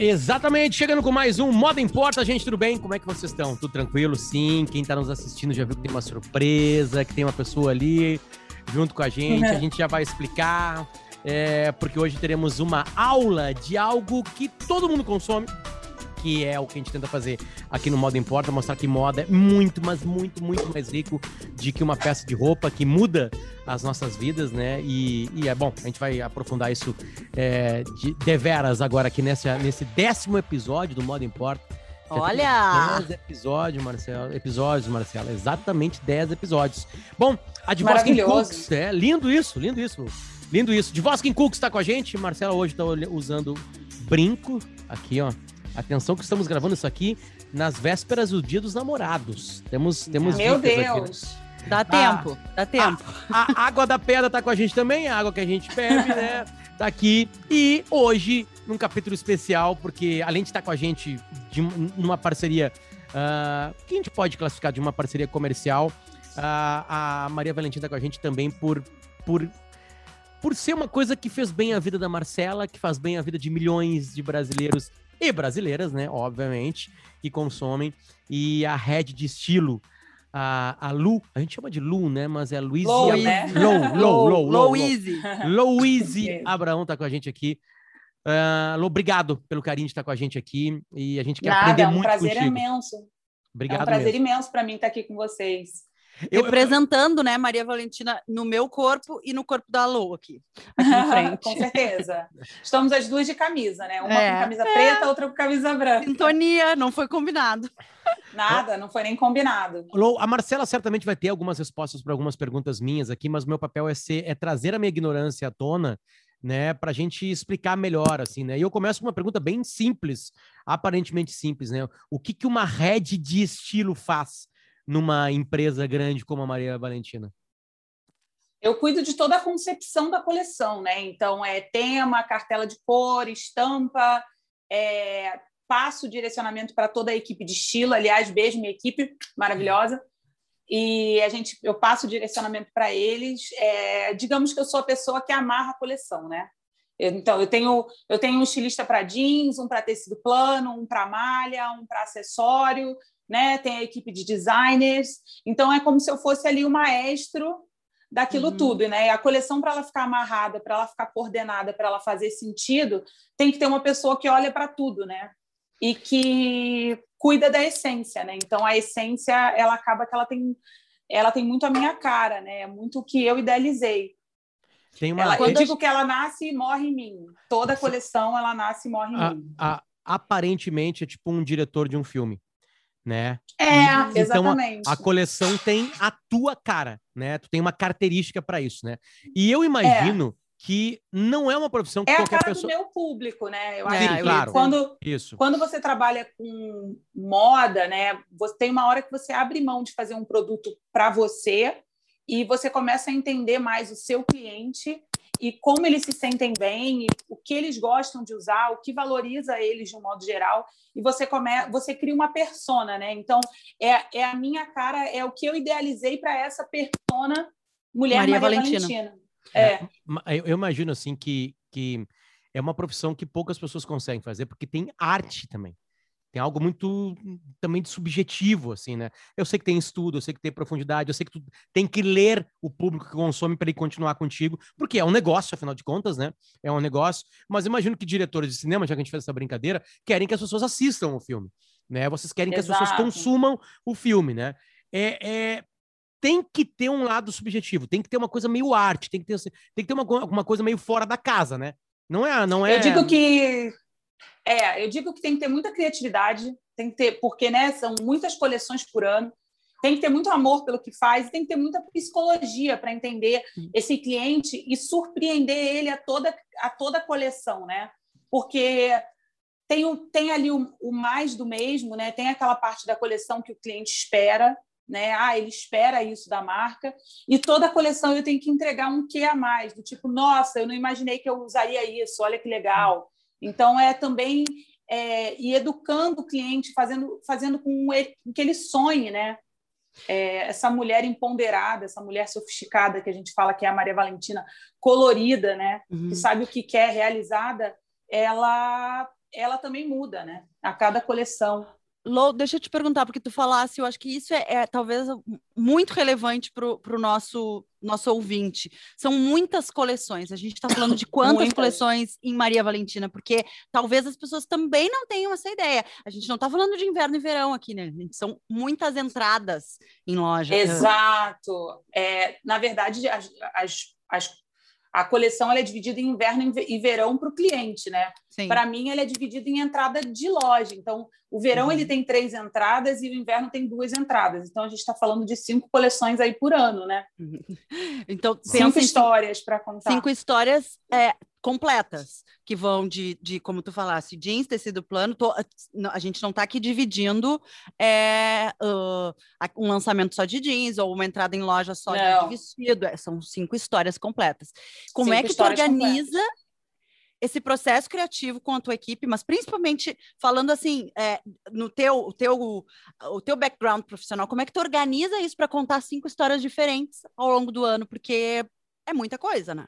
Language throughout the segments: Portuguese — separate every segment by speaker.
Speaker 1: Exatamente, chegando com mais um Moda Importa, gente, tudo bem? Como é que vocês estão? Tudo tranquilo? Sim, quem tá nos assistindo já viu que tem uma surpresa, que tem uma pessoa ali junto com a gente, a gente já vai explicar, é, porque hoje teremos uma aula de algo que todo mundo consome, que é o que a gente tenta fazer aqui no Moda Importa, mostrar que moda é muito, mas muito, muito mais rico de que uma peça de roupa que muda as nossas vidas, né? E, e é bom, a gente vai aprofundar isso é, de deveras agora aqui nessa, nesse décimo episódio do Moda Importa.
Speaker 2: Olha!
Speaker 1: 10 episódios, Marcelo. Episódios, Marcelo. Exatamente 10 episódios. Bom, a de Voskin Cooks. É, lindo isso, lindo isso. Lindo isso. De Voskin Cooks está com a gente. Marcelo hoje está usando brinco. Aqui, ó. Atenção que estamos gravando isso aqui nas vésperas do Dia dos Namorados. Temos, temos
Speaker 2: Meu Deus! Aqui, né? Dá tempo, ah, dá tempo.
Speaker 1: A, a, água da pedra tá com a gente também, a água que a gente bebe, né? Tá aqui. E hoje, num capítulo especial, porque além de estar com a gente de, numa parceria uh, que a gente pode classificar de uma parceria comercial, uh, a Maria Valentina tá com a gente também por, por por ser uma coisa que fez bem a vida da Marcela, que faz bem a vida de milhões de brasileiros e brasileiras, né? Obviamente, que consomem. E a Red de estilo, a, a Lu, a gente chama de Lu, né? Mas é Luiz
Speaker 2: Low, né?
Speaker 1: Low, Low, Low,
Speaker 2: Louise.
Speaker 1: Louise Abraão tá com a gente aqui. Uh, Lu, obrigado pelo carinho de estar com a gente aqui. E a gente quer Nada, aprender é um muito
Speaker 3: prazer
Speaker 1: contigo.
Speaker 3: imenso.
Speaker 1: Obrigado
Speaker 3: É um prazer
Speaker 1: mesmo.
Speaker 3: imenso para mim estar aqui com vocês.
Speaker 2: Eu, Representando, né, Maria Valentina, no meu corpo e no corpo da Lô aqui, aqui em frente.
Speaker 3: com certeza. Estamos as duas de camisa, né? Uma é. com camisa é. preta, outra com camisa branca.
Speaker 2: Sintonia, não foi combinado.
Speaker 3: Nada, não foi nem combinado.
Speaker 1: A Marcela certamente vai ter algumas respostas para algumas perguntas minhas aqui, mas o meu papel é, ser, é trazer a minha ignorância à tona, né, para a gente explicar melhor, assim, né? E eu começo com uma pergunta bem simples, aparentemente simples, né? O que, que uma head de estilo faz? Numa empresa grande como a Maria Valentina?
Speaker 3: Eu cuido de toda a concepção da coleção, né? Então, é tema, cartela de cor, estampa, é, passo direcionamento para toda a equipe de estilo. Aliás, beijo, minha equipe maravilhosa. E a gente, eu passo direcionamento para eles. É, digamos que eu sou a pessoa que amarra a coleção, né? Então, eu tenho, eu tenho um estilista para jeans, um para tecido plano, um para malha, um para acessório, né? Tem a equipe de designers. Então é como se eu fosse ali o maestro daquilo uhum. tudo, né? E a coleção para ela ficar amarrada, para ela ficar coordenada, para ela fazer sentido, tem que ter uma pessoa que olha para tudo, né? E que cuida da essência, né? Então a essência, ela acaba que ela tem ela tem muito a minha cara, né? É muito o que eu idealizei. Tem uma... ela, eu digo que ela nasce e morre em mim. Toda a coleção ela nasce e morre em
Speaker 1: a,
Speaker 3: mim.
Speaker 1: A, aparentemente é tipo um diretor de um filme né?
Speaker 3: É,
Speaker 1: e,
Speaker 3: exatamente.
Speaker 1: Então a, a, coleção tem a tua cara, né? Tu tem uma característica para isso, né? E eu imagino é. que não é uma profissão que
Speaker 3: é
Speaker 1: qualquer
Speaker 3: a cara
Speaker 1: pessoa...
Speaker 3: do meu público, né? Eu
Speaker 1: Sim,
Speaker 3: acho
Speaker 1: claro.
Speaker 3: quando
Speaker 1: isso.
Speaker 3: quando você trabalha com moda, né? Você tem uma hora que você abre mão de fazer um produto para você e você começa a entender mais o seu cliente e como eles se sentem bem, o que eles gostam de usar, o que valoriza eles de um modo geral, e você come, você cria uma persona, né? Então é, é a minha cara, é o que eu idealizei para essa persona mulher Maria, Maria Valentina. Valentina. É.
Speaker 1: é. Eu imagino assim que, que é uma profissão que poucas pessoas conseguem fazer, porque tem arte também. Tem algo muito também de subjetivo, assim, né? Eu sei que tem estudo, eu sei que tem profundidade, eu sei que tu tem que ler o público que consome para ele continuar contigo, porque é um negócio, afinal de contas, né? É um negócio. Mas imagino que diretores de cinema, já que a gente fez essa brincadeira, querem que as pessoas assistam o filme, né? Vocês querem que Exato. as pessoas consumam o filme, né? É, é, tem que ter um lado subjetivo, tem que ter uma coisa meio arte, tem que ter, tem que ter uma, uma coisa meio fora da casa, né? Não é, não é.
Speaker 3: Eu digo que é, eu digo que tem que ter muita criatividade, tem que ter, porque né, são muitas coleções por ano, tem que ter muito amor pelo que faz, tem que ter muita psicologia para entender esse cliente e surpreender ele a toda a toda a coleção, né? Porque tem, o, tem ali o, o mais do mesmo, né? Tem aquela parte da coleção que o cliente espera, né? Ah, ele espera isso da marca. E toda a coleção eu tenho que entregar um quê a mais, do tipo, nossa, eu não imaginei que eu usaria isso, olha que legal. Então, é também é, e educando o cliente, fazendo, fazendo com, ele, com que ele sonhe, né? É, essa mulher empoderada, essa mulher sofisticada que a gente fala que é a Maria Valentina, colorida, né? Uhum. Que sabe o que quer, realizada, ela ela também muda, né? A cada coleção.
Speaker 2: Lou, deixa eu te perguntar, porque tu falasse, eu acho que isso é, é talvez muito relevante para o nosso, nosso ouvinte. São muitas coleções. A gente está falando de quantas coleções em Maria Valentina, porque talvez as pessoas também não tenham essa ideia. A gente não está falando de inverno e verão aqui, né? São muitas entradas em loja.
Speaker 3: Exato. É, na verdade, as, as, as a coleção é dividida em inverno e verão para o cliente, né? Para mim, ela é dividida em entrada de loja. Então, o verão uhum. ele tem três entradas e o inverno tem duas entradas. Então, a gente está falando de cinco coleções aí por ano, né?
Speaker 2: Uhum. Então,
Speaker 3: cinco histórias para contar.
Speaker 2: Cinco histórias é, completas, que vão de, de, como tu falasse, jeans, tecido plano. Tô, a gente não está aqui dividindo é, uh, um lançamento só de jeans ou uma entrada em loja só não. de vestido. É, são cinco histórias completas. Como cinco é que tu organiza completas esse processo criativo com a tua equipe, mas principalmente falando assim, é, no teu, o teu, o teu background profissional, como é que tu organiza isso para contar cinco histórias diferentes ao longo do ano? Porque é muita coisa, né?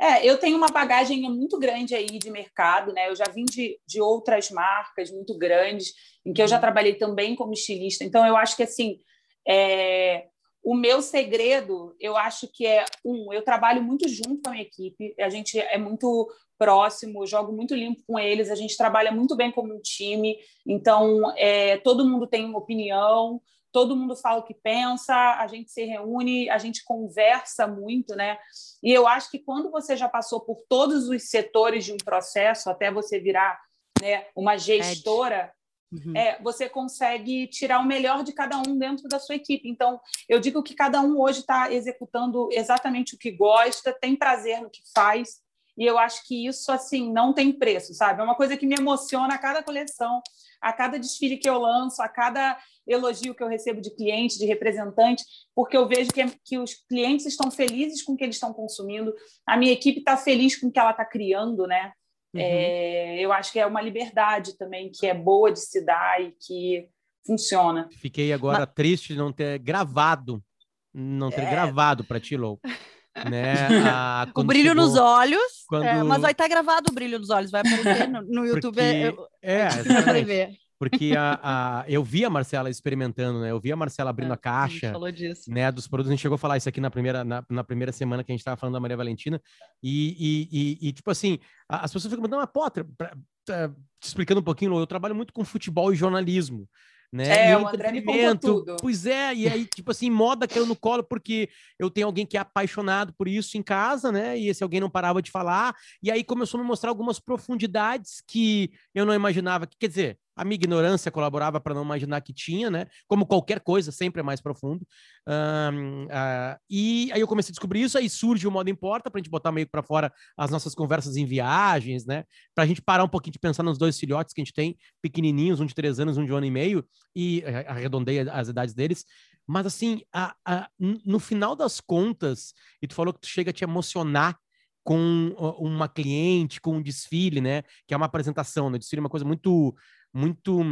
Speaker 3: É, eu tenho uma bagagem muito grande aí de mercado, né? Eu já vim de, de outras marcas muito grandes, em que eu já uhum. trabalhei também como estilista. Então, eu acho que assim, é, o meu segredo, eu acho que é um, eu trabalho muito junto com a minha equipe, a gente é muito próximo, jogo muito limpo com eles, a gente trabalha muito bem como um time, então é, todo mundo tem uma opinião, todo mundo fala o que pensa, a gente se reúne, a gente conversa muito, né? E eu acho que quando você já passou por todos os setores de um processo, até você virar né, uma gestora, Uhum. É, você consegue tirar o melhor de cada um dentro da sua equipe. Então, eu digo que cada um hoje está executando exatamente o que gosta, tem prazer no que faz, e eu acho que isso assim não tem preço, sabe? É uma coisa que me emociona a cada coleção, a cada desfile que eu lanço, a cada elogio que eu recebo de cliente, de representante, porque eu vejo que, que os clientes estão felizes com o que eles estão consumindo, a minha equipe está feliz com o que ela está criando, né? Uhum. É, eu acho que é uma liberdade também que é boa de se dar e que funciona.
Speaker 1: Fiquei agora Mas... triste de não ter gravado, não ter é... gravado para ti, Lou. Né?
Speaker 2: A, o brilho chegou, nos olhos, quando... é, mas vai estar tá gravado o brilho nos olhos, vai aparecer no, no YouTube.
Speaker 1: Porque... É, é porque a, a, eu vi a Marcela experimentando, né? Eu vi a Marcela abrindo é, a caixa, a falou disso. né? Dos produtos. A gente chegou a falar isso aqui na primeira, na, na primeira semana que a gente estava falando da Maria Valentina. E, e, e, e, tipo assim, as pessoas ficam perguntando, mas Potter, te explicando um pouquinho, eu trabalho muito com futebol e jornalismo né?
Speaker 3: É, o André me contou tudo.
Speaker 1: Pois é, e aí, tipo assim, moda caiu no colo porque eu tenho alguém que é apaixonado por isso em casa, né? E esse alguém não parava de falar, e aí começou a me mostrar algumas profundidades que eu não imaginava. Que, quer dizer, a minha ignorância colaborava para não imaginar que tinha, né? Como qualquer coisa, sempre é mais profundo. Um, uh, e aí eu comecei a descobrir isso, aí surge o Modo Importa, para a gente botar meio para fora as nossas conversas em viagens, né? Para a gente parar um pouquinho de pensar nos dois filhotes que a gente tem, pequenininhos, um de três anos, um de um ano e meio, e arredondei as idades deles. Mas assim, a, a, no final das contas, e tu falou que tu chega a te emocionar com uma cliente, com um desfile, né? Que é uma apresentação, né? O desfile é uma coisa muito muito.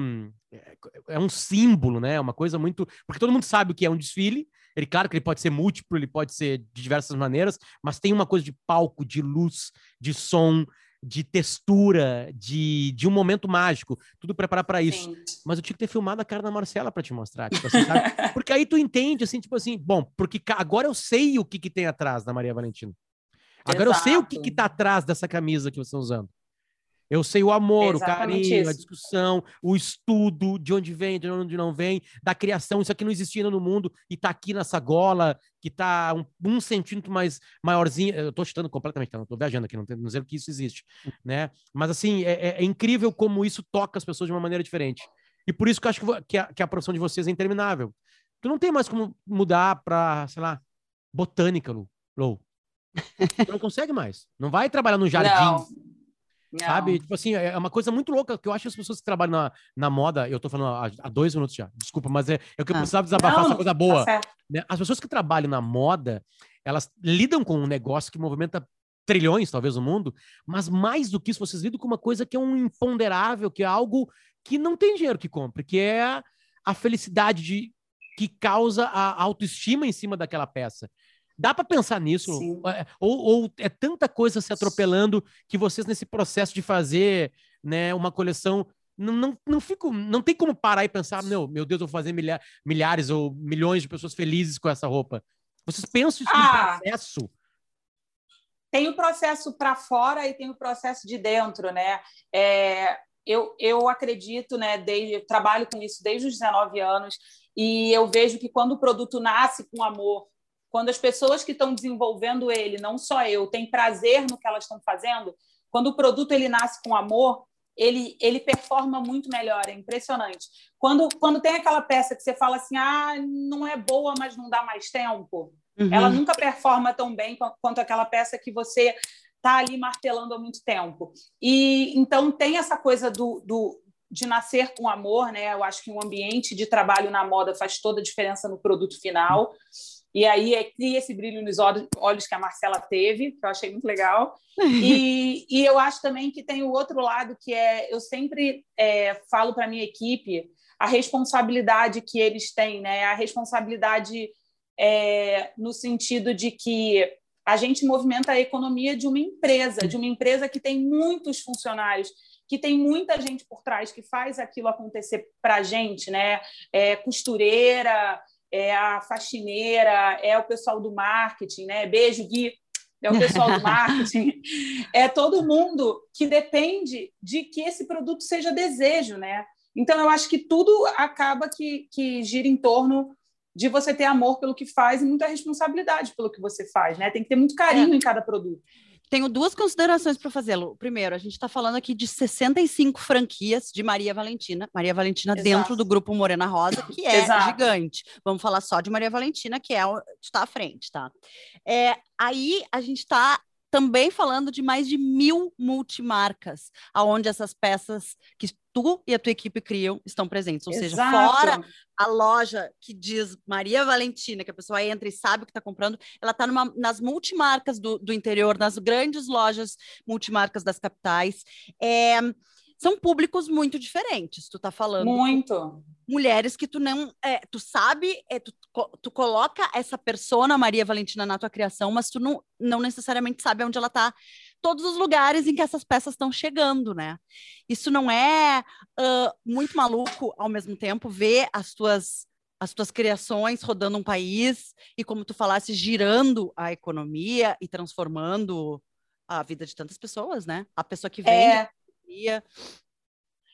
Speaker 1: É, é um símbolo, né? É uma coisa muito. Porque todo mundo sabe o que é um desfile. Ele, claro que ele pode ser múltiplo, ele pode ser de diversas maneiras, mas tem uma coisa de palco, de luz, de som, de textura, de, de um momento mágico, tudo preparar para isso. Sim. Mas eu tinha que ter filmado a cara da Marcela para te mostrar, tipo assim, Porque aí tu entende, assim, tipo assim, bom, porque agora eu sei o que, que tem atrás da Maria Valentina. Agora Exato. eu sei o que, que tá atrás dessa camisa que vocês estão usando. Eu sei o amor, o carinho, isso. a discussão, o estudo, de onde vem, de onde não vem, da criação. Isso aqui não existia no mundo e tá aqui nessa gola, que tá um, um centímetro mais maiorzinho. Eu tô chutando completamente, tá? não tô viajando aqui, não tô dizendo que isso existe, né? Mas assim, é, é, é, incrível como isso toca as pessoas de uma maneira diferente. E por isso que eu acho que, que, a, que a profissão de vocês é interminável. Tu não tem mais como mudar para, sei lá, botânica. Lou. Tu não consegue mais. Não vai trabalhar no jardim. Não. Não. Sabe? Tipo assim, é, é uma coisa muito louca que eu acho que as pessoas que trabalham na, na moda, eu tô falando há, dois minutos já, desculpa, mas é, é o que eu ah. precisava desabafar essa coisa boa. Tá né? As pessoas que trabalham na moda, elas lidam com um negócio que movimenta trilhões, talvez, no mundo, mas mais do que isso, vocês lidam com uma coisa que é um imponderável, que é algo que não tem dinheiro que compre, que é a felicidade de, que causa a autoestima em cima daquela peça. Dá para pensar nisso? É, ou, ou, é tanta coisa se atropelando que vocês, nesse processo de fazer né, uma coleção não, não, não fico, não tem como parar e pensar, meu, meu Deus, eu vou fazer milha, milhares ou milhões de pessoas felizes com essa roupa. Vocês pensam isso ah, no processo?
Speaker 3: Tem o processo para fora e tem o processo de dentro, né? É, eu, eu acredito, né? Desde, trabalho com isso desde os 19 anos e eu vejo que quando o produto nasce com amor, quando as pessoas que estão desenvolvendo ele, não só eu, têm prazer no que elas estão fazendo, quando o produto ele nasce com amor, ele, ele performa muito melhor, é impressionante. Quando, quando tem aquela peça que você fala assim, ah, não é boa, mas não dá mais tempo, uhum. ela nunca performa tão bem quanto aquela peça que você está ali martelando há muito tempo. E então tem essa coisa do, do, de nascer com amor, né? Eu acho que um ambiente de trabalho na moda faz toda a diferença no produto final. E aí é, cria esse brilho nos olhos que a Marcela teve, que eu achei muito legal. E, e eu acho também que tem o outro lado, que é eu sempre é, falo para a minha equipe a responsabilidade que eles têm, né? A responsabilidade é, no sentido de que a gente movimenta a economia de uma empresa, de uma empresa que tem muitos funcionários, que tem muita gente por trás que faz aquilo acontecer para a gente, né? É costureira, é a faxineira, é o pessoal do marketing, né? Beijo, Gui, é o pessoal do marketing, é todo mundo que depende de que esse produto seja desejo, né? Então, eu acho que tudo acaba que, que gira em torno de você ter amor pelo que faz e muita responsabilidade pelo que você faz, né? Tem que ter muito carinho é. em cada produto
Speaker 2: tenho duas considerações para fazê-lo. Primeiro, a gente está falando aqui de 65 franquias de Maria Valentina. Maria Valentina Exato. dentro do grupo Morena Rosa, que é Exato. gigante. Vamos falar só de Maria Valentina, que é está à frente, tá? É, aí a gente está também falando de mais de mil multimarcas, aonde essas peças que tu e a tua equipe criam estão presentes. Ou Exato. seja, fora a loja que diz Maria Valentina, que a pessoa entra e sabe o que está comprando, ela está nas multimarcas do, do interior, nas grandes lojas multimarcas das capitais. É, são públicos muito diferentes. Tu tá falando.
Speaker 3: Muito.
Speaker 2: Mulheres que tu não. É, tu sabe, é, tu, tu coloca essa persona, Maria Valentina, na tua criação, mas tu não, não necessariamente sabe onde ela tá. Todos os lugares em que essas peças estão chegando, né? Isso não é uh, muito maluco ao mesmo tempo ver as tuas as tuas criações rodando um país e, como tu falasse, girando a economia e transformando a vida de tantas pessoas, né? A pessoa que vende é
Speaker 3: pandemia.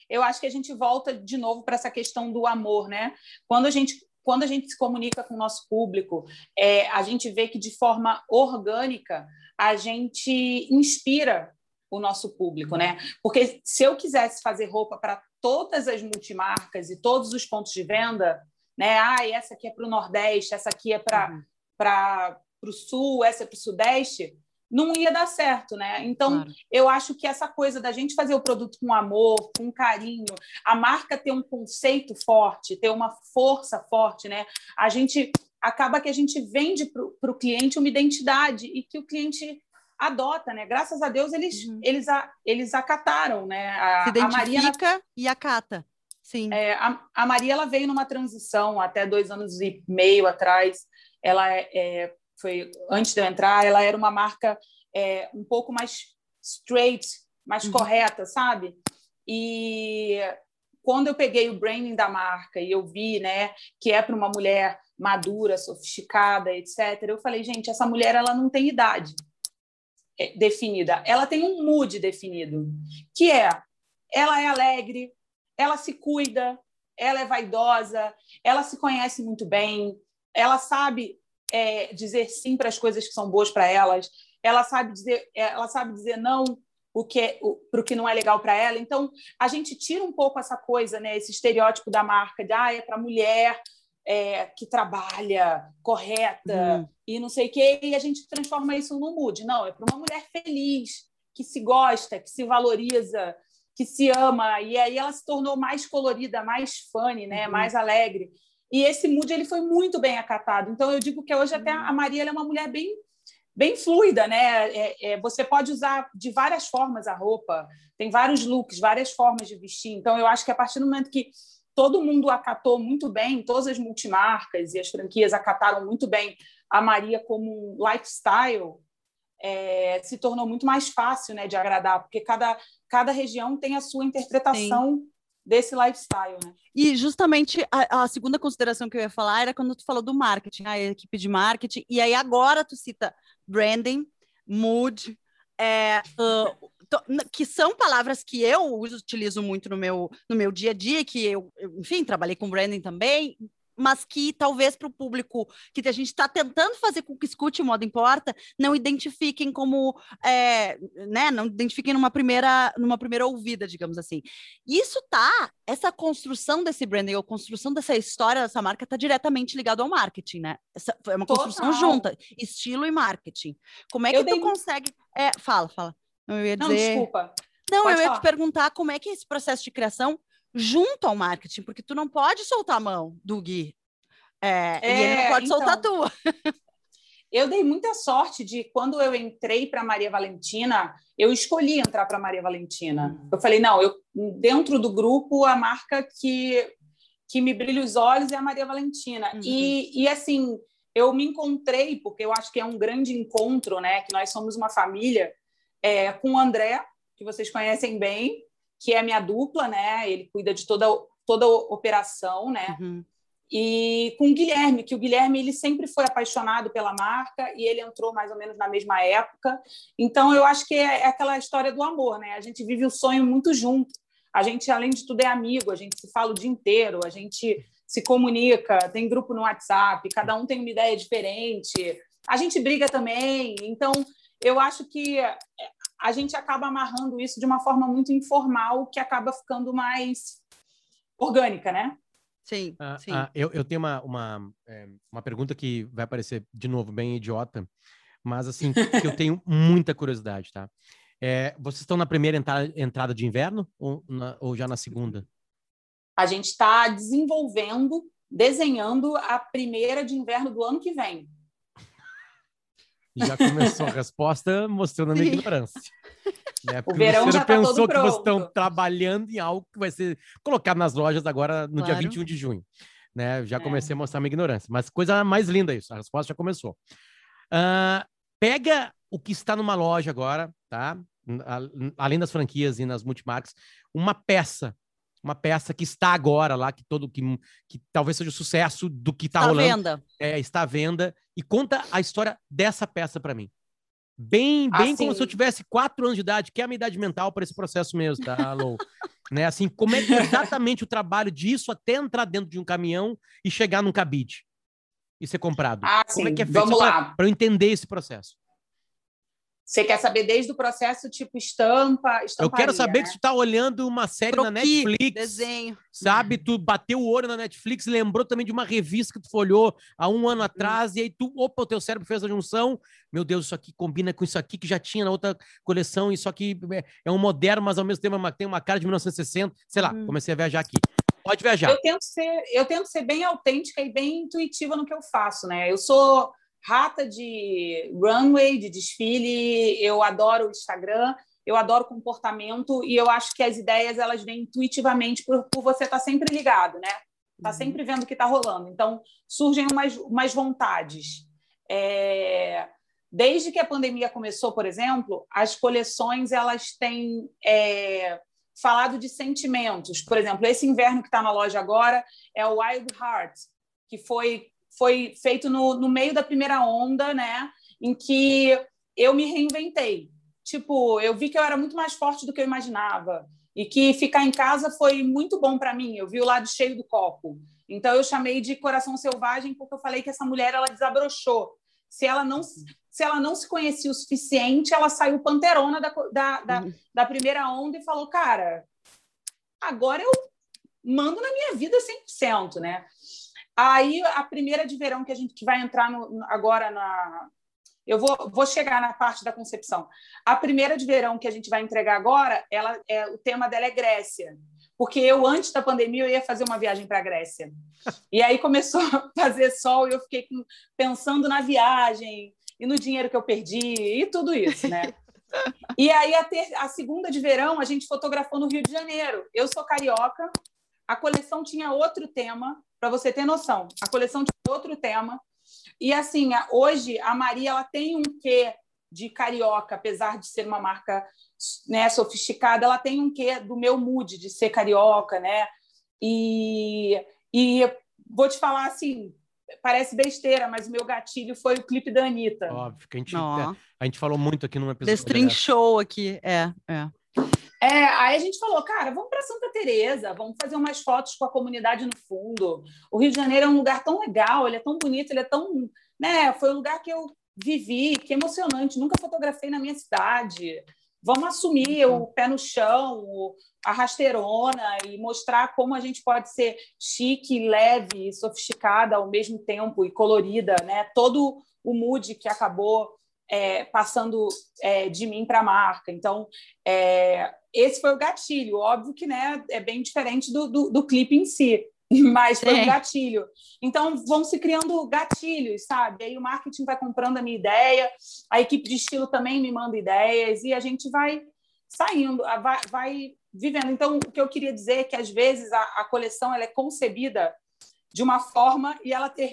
Speaker 3: Eu acho que a gente volta de novo para essa questão do amor, né? Quando a gente quando a gente se comunica com o nosso público, é, a gente vê que de forma orgânica a gente inspira o nosso público, né? Porque se eu quisesse fazer roupa para todas as multimarcas e todos os pontos de venda, né? Ah, essa aqui é para o Nordeste, essa aqui é para uhum. para o Sul, essa é para o Sudeste não ia dar certo, né? Então, claro. eu acho que essa coisa da gente fazer o produto com amor, com carinho, a marca ter um conceito forte, ter uma força forte, né? A gente acaba que a gente vende para o cliente uma identidade e que o cliente adota, né? Graças a Deus eles uhum. eles eles acataram, né?
Speaker 2: A, Se identifica a Maria, e acata. Sim.
Speaker 3: É, a, a, Maria ela veio numa transição até dois anos e meio atrás. Ela é, é foi antes de eu entrar, ela era uma marca é, um pouco mais straight, mais uhum. correta, sabe? E quando eu peguei o branding da marca e eu vi, né, que é para uma mulher madura, sofisticada, etc. Eu falei, gente, essa mulher ela não tem idade é, definida, ela tem um mood definido, que é ela é alegre, ela se cuida, ela é vaidosa, ela se conhece muito bem, ela sabe é, dizer sim para as coisas que são boas para elas, ela sabe dizer, ela sabe dizer não o que é, para o que não é legal para ela. Então a gente tira um pouco essa coisa, né, esse estereótipo da marca de ah, é para mulher é, que trabalha, correta uhum. e não sei o quê, e a gente transforma isso num mood. Não, é para uma mulher feliz, que se gosta, que se valoriza, que se ama, e aí ela se tornou mais colorida, mais funny, né? Uhum. mais alegre. E esse mood ele foi muito bem acatado. Então eu digo que hoje até a Maria é uma mulher bem bem fluida, né? É, é, você pode usar de várias formas a roupa, tem vários looks, várias formas de vestir. Então eu acho que a partir do momento que todo mundo acatou muito bem, todas as multimarcas e as franquias acataram muito bem a Maria como um lifestyle, é, se tornou muito mais fácil né, de agradar, porque cada, cada região tem a sua interpretação Sim. Desse lifestyle. Né?
Speaker 2: E justamente a, a, segunda consideração que eu ia falar era quando tu falou do marketing, a equipe de marketing, e aí agora tu cita branding, mood, é, uh, que são palavras que eu utilizo muito no meu, no meu dia a dia, que eu, enfim, trabalhei com branding também, mas que talvez para o público que a gente está tentando fazer com que escute o modo importa, não identifiquem como, é, né, não identifiquem numa primeira, numa primeira ouvida, digamos assim. Isso tá, essa construção desse branding, ou construção dessa história dessa marca está diretamente ligado ao marketing, né? Essa, é uma construção Total. junta, estilo e marketing. Como é que eu tu dei... consegue? É, fala, fala.
Speaker 3: Não, eu ia dizer... Não, desculpa.
Speaker 2: Não, Pode eu ia falar. te perguntar como é que é esse processo de criação junto ao marketing, porque tu não pode soltar a mão do Gui. É, é, e ele não é, pode então, soltar a tua.
Speaker 3: eu dei muita sorte de quando eu entrei para Maria Valentina, eu escolhi entrar para Maria Valentina. Uhum. Eu falei, não, eu dentro do grupo a marca que que me brilha os olhos é a Maria Valentina. Uhum. E, e assim, eu me encontrei, porque eu acho que é um grande encontro, né? Que nós somos uma família, é, com o André, que vocês conhecem bem, que é minha dupla, né? Ele cuida de toda, toda a operação, né? Uhum. E com o Guilherme, que o Guilherme ele sempre foi apaixonado pela marca e ele entrou mais ou menos na mesma época. Então eu acho que é, é aquela história do amor, né? A gente vive o sonho muito junto. A gente, além de tudo, é amigo, a gente se fala o dia inteiro, a gente se comunica, tem grupo no WhatsApp, cada um tem uma ideia diferente. A gente briga também. Então, eu acho que a gente acaba amarrando isso de uma forma muito informal, que acaba ficando mais orgânica, né?
Speaker 2: Sim, ah, sim.
Speaker 1: Ah, eu, eu tenho uma, uma, é, uma pergunta que vai parecer, de novo, bem idiota, mas assim, que eu tenho muita curiosidade, tá? É, vocês estão na primeira entrada, entrada de inverno ou, na, ou já na segunda?
Speaker 3: A gente está desenvolvendo, desenhando a primeira de inverno do ano que vem.
Speaker 1: Já começou a resposta mostrando a minha ignorância.
Speaker 3: Né? o verão já tá
Speaker 1: pensou
Speaker 3: que
Speaker 1: vocês estão trabalhando em algo que vai ser colocado nas lojas agora no claro. dia 21 de junho. Né? Já é. comecei a mostrar minha ignorância. Mas coisa mais linda isso, a resposta já começou. Uh, pega o que está numa loja agora, tá? Além das franquias e nas multimarcas, uma peça uma peça que está agora lá, que todo que, que talvez seja o sucesso do que está, está rolando. Venda. É, está à venda. E conta a história dessa peça para mim. Bem, bem assim... como se eu tivesse quatro anos de idade, que é a minha idade mental para esse processo mesmo, tá, Lou? né? Assim, como é que é exatamente o trabalho disso até entrar dentro de um caminhão e chegar num cabide e ser comprado?
Speaker 3: Ah,
Speaker 1: como
Speaker 3: sim.
Speaker 1: é que é
Speaker 3: feito? Vamos lá.
Speaker 1: Para eu entender esse processo.
Speaker 3: Você quer saber desde o processo tipo estampa,
Speaker 1: Eu quero saber né? que tu tá olhando uma série na Netflix.
Speaker 2: Desenho.
Speaker 1: Sabe? Tu bateu o olho na Netflix, lembrou também de uma revista que tu folhou há um ano atrás, hum. e aí tu, opa, o teu cérebro fez a junção. Meu Deus, isso aqui combina com isso aqui que já tinha na outra coleção, isso aqui é, é um moderno, mas ao mesmo tempo é tem uma cara de 1960. Sei lá, hum. comecei a viajar aqui. Pode viajar.
Speaker 3: Eu tento ser, eu tento ser bem autêntica e bem intuitiva no que eu faço, né? Eu sou rata de runway, de desfile, eu adoro o Instagram, eu adoro comportamento e eu acho que as ideias elas vêm intuitivamente por, por você estar tá sempre ligado, né? Tá uhum. sempre vendo o que está rolando. Então surgem umas, umas vontades. É... Desde que a pandemia começou, por exemplo, as coleções elas têm é... falado de sentimentos. Por exemplo, esse inverno que está na loja agora é o Wild Heart, que foi foi feito no, no meio da primeira onda, né? Em que eu me reinventei. Tipo, eu vi que eu era muito mais forte do que eu imaginava e que ficar em casa foi muito bom para mim. Eu vi o lado cheio do copo. Então eu chamei de coração selvagem porque eu falei que essa mulher ela desabrochou. Se ela não se ela não se conhecia o suficiente, ela saiu panterona da, da, da, uhum. da primeira onda e falou, cara, agora eu mando na minha vida 100%, né? Aí a primeira de verão que a gente vai entrar no, agora na eu vou, vou chegar na parte da concepção. A primeira de verão que a gente vai entregar agora, ela é o tema dela é Grécia, porque eu antes da pandemia eu ia fazer uma viagem para a Grécia. E aí começou a fazer sol e eu fiquei pensando na viagem e no dinheiro que eu perdi e tudo isso, né? E aí a, ter, a segunda de verão a gente fotografou no Rio de Janeiro. Eu sou carioca, a coleção tinha outro tema, para você ter noção. A coleção tinha outro tema. E assim, hoje a Maria ela tem um quê de carioca, apesar de ser uma marca né, sofisticada, ela tem um quê do meu mood de ser carioca, né? E, e vou te falar assim, parece besteira, mas o meu gatilho foi o clipe da Anitta.
Speaker 1: Óbvio, que a gente, é, a gente falou muito aqui num episódio.
Speaker 2: Destrinchou aqui, é, é.
Speaker 3: É, aí a gente falou, cara, vamos para Santa Teresa, vamos fazer umas fotos com a comunidade no fundo. O Rio de Janeiro é um lugar tão legal, ele é tão bonito, ele é tão, né? Foi um lugar que eu vivi, que emocionante. Nunca fotografei na minha cidade. Vamos assumir o pé no chão, a rasteirona e mostrar como a gente pode ser chique, leve, sofisticada ao mesmo tempo e colorida, né? Todo o mood que acabou é, passando é, de mim para a marca. Então, é, esse foi o gatilho. Óbvio que né, é bem diferente do, do, do clipe em si mas foi um gatilho. Então, vão se criando gatilhos, sabe? Aí o marketing vai comprando a minha ideia, a equipe de estilo também me manda ideias, e a gente vai saindo, vai, vai vivendo. Então, o que eu queria dizer é que, às vezes, a, a coleção ela é concebida de uma forma e ela, ter,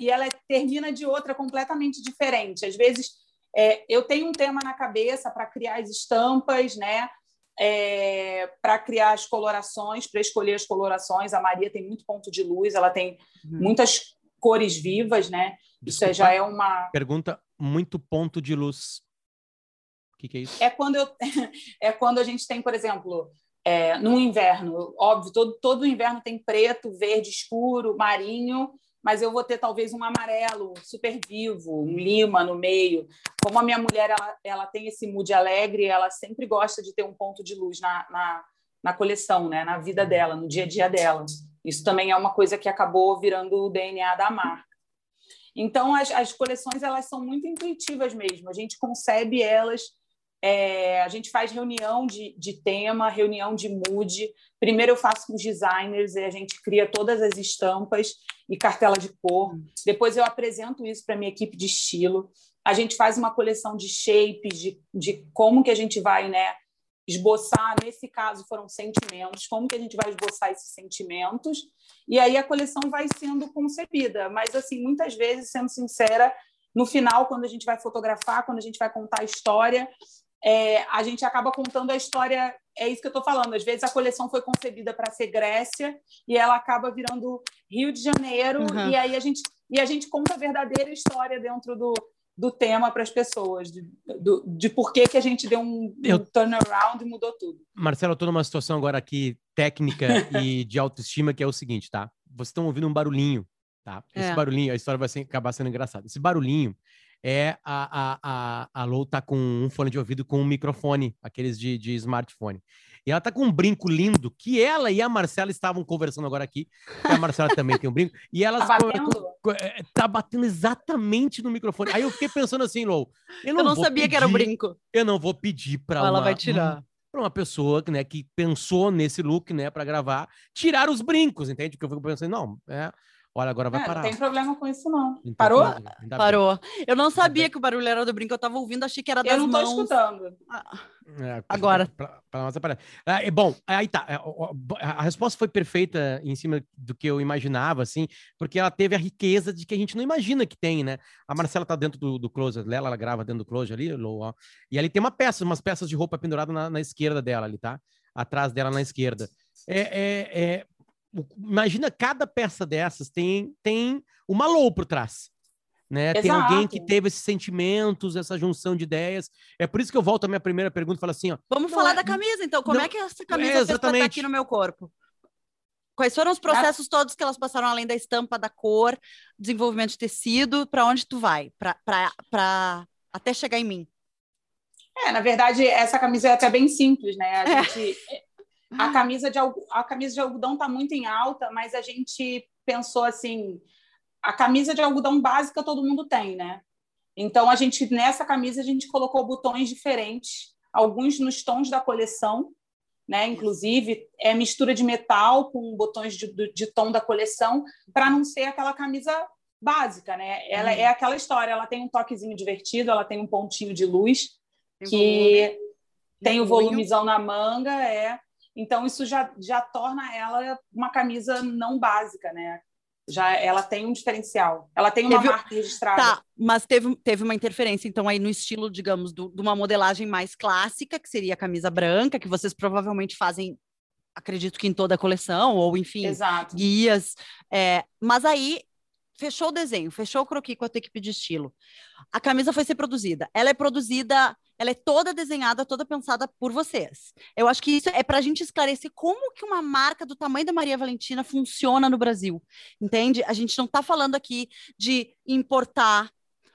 Speaker 3: e ela termina de outra completamente diferente. Às vezes, é, eu tenho um tema na cabeça para criar as estampas, né? é, para criar as colorações, para escolher as colorações. A Maria tem muito ponto de luz, ela tem uhum. muitas cores vivas, né? Desculpa, isso já é uma.
Speaker 1: Pergunta muito ponto de luz. O que, que é isso?
Speaker 3: É quando, eu... é quando a gente tem, por exemplo, é, no inverno, óbvio, todo, todo inverno tem preto, verde escuro, marinho, mas eu vou ter talvez um amarelo super vivo, um lima no meio. Como a minha mulher ela, ela tem esse mood alegre, ela sempre gosta de ter um ponto de luz na, na, na coleção, né? na vida dela, no dia a dia dela. Isso também é uma coisa que acabou virando o DNA da marca. Então, as, as coleções elas são muito intuitivas mesmo. A gente concebe elas é, a gente faz reunião de, de tema, reunião de mood. Primeiro eu faço com os designers e a gente cria todas as estampas e cartela de cor. Depois eu apresento isso para minha equipe de estilo. A gente faz uma coleção de shapes, de, de como que a gente vai né, esboçar. Nesse caso foram sentimentos. Como que a gente vai esboçar esses sentimentos? E aí a coleção vai sendo concebida. Mas assim, muitas vezes, sendo sincera, no final, quando a gente vai fotografar, quando a gente vai contar a história, é, a gente acaba contando a história. É isso que eu estou falando. Às vezes a coleção foi concebida para ser Grécia e ela acaba virando Rio de Janeiro uhum. e aí a gente e a gente conta a verdadeira história dentro do, do tema para as pessoas, de, do, de por que, que a gente deu um, eu... um turnaround e mudou tudo.
Speaker 1: Marcelo, eu estou numa situação agora aqui técnica e de autoestima que é o seguinte, tá? Vocês estão ouvindo um barulhinho, tá? Esse é. barulhinho, a história vai ser, acabar sendo engraçada. Esse barulhinho é a, a, a, a Lou tá com um fone de ouvido com um microfone, aqueles de, de smartphone. E ela tá com um brinco lindo, que ela e a Marcela estavam conversando agora aqui. a Marcela também tem um brinco. E ela
Speaker 3: tá batendo?
Speaker 1: É, tá batendo exatamente no microfone. Aí eu fiquei pensando assim, Lou.
Speaker 2: Eu não, eu não sabia
Speaker 1: pedir,
Speaker 2: que era um brinco.
Speaker 1: Eu não vou pedir para
Speaker 2: ela vai tirar.
Speaker 1: para uma pessoa né, que pensou nesse look, né, para gravar, tirar os brincos, entende? Porque eu fico pensando, não, é, Olha, agora vai é, parar.
Speaker 3: Não tem problema com isso, não. Então, Parou?
Speaker 2: Parou. Eu não sabia que o barulho era do brinco, eu tava ouvindo, achei que era das
Speaker 3: mãos. Eu não
Speaker 2: tô
Speaker 3: escutando.
Speaker 2: Ah, é, agora.
Speaker 1: Pra, pra nós aparece. É, bom, aí tá. É, a resposta foi perfeita em cima do que eu imaginava, assim, porque ela teve a riqueza de que a gente não imagina que tem, né? A Marcela tá dentro do, do closet dela, ela grava dentro do closet ali, ó, e ali tem uma peça, umas peças de roupa pendurada na, na esquerda dela ali, tá? Atrás dela na esquerda. É, é, é, imagina cada peça dessas tem, tem uma low por trás. Né? Tem alguém que teve esses sentimentos, essa junção de ideias. É por isso que eu volto à minha primeira pergunta e falo assim: ó,
Speaker 2: Vamos falar é, da camisa, então. Como não, é que essa camisa é, exatamente. aqui no meu corpo? Quais foram os processos é. todos que elas passaram, além da estampa, da cor, desenvolvimento de tecido? Para onde tu vai? Para até chegar em mim?
Speaker 3: É, na verdade, essa camisa é até bem simples, né? A é. gente a ah. camisa de, a camisa de algodão está muito em alta, mas a gente pensou assim, a camisa de algodão básica todo mundo tem, né? Então a gente nessa camisa a gente colocou botões diferentes, alguns nos tons da coleção, né? Inclusive é mistura de metal com botões de, de tom da coleção para não ser aquela camisa básica, né? Ela hum. é aquela história, ela tem um toquezinho divertido, ela tem um pontinho de luz tem que volume. tem o volumezão na manga, é então, isso já, já torna ela uma camisa não básica, né? Já ela tem um diferencial. Ela tem uma teve, marca registrada. Tá,
Speaker 2: mas teve, teve uma interferência, então, aí no estilo, digamos, do, de uma modelagem mais clássica, que seria a camisa branca, que vocês provavelmente fazem, acredito que em toda a coleção, ou enfim,
Speaker 3: Exato.
Speaker 2: guias. É, mas aí fechou o desenho, fechou o croquis com a tua equipe de estilo. A camisa foi ser produzida. Ela é produzida, ela é toda desenhada, toda pensada por vocês. Eu acho que isso é para a gente esclarecer como que uma marca do tamanho da Maria Valentina funciona no Brasil, entende? A gente não está falando aqui de importar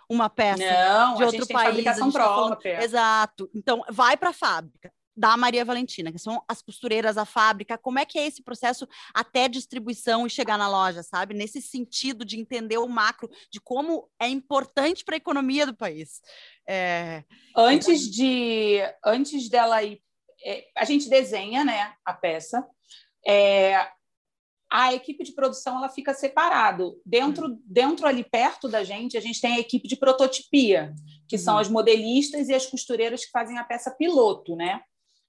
Speaker 2: uma peça
Speaker 3: não,
Speaker 2: de outro país.
Speaker 3: Fabricação tá própria.
Speaker 2: Tá Exato. Então, vai para a fábrica da Maria Valentina, que são as costureiras, a fábrica, como é que é esse processo até distribuição e chegar na loja, sabe? Nesse sentido de entender o macro, de como é importante para a economia do país. É...
Speaker 3: Antes de antes dela ir, é, a gente desenha, né, a peça. É, a equipe de produção ela fica separado. Dentro, hum. dentro ali perto da gente, a gente tem a equipe de prototipia, que são hum. as modelistas e as costureiras que fazem a peça piloto, né?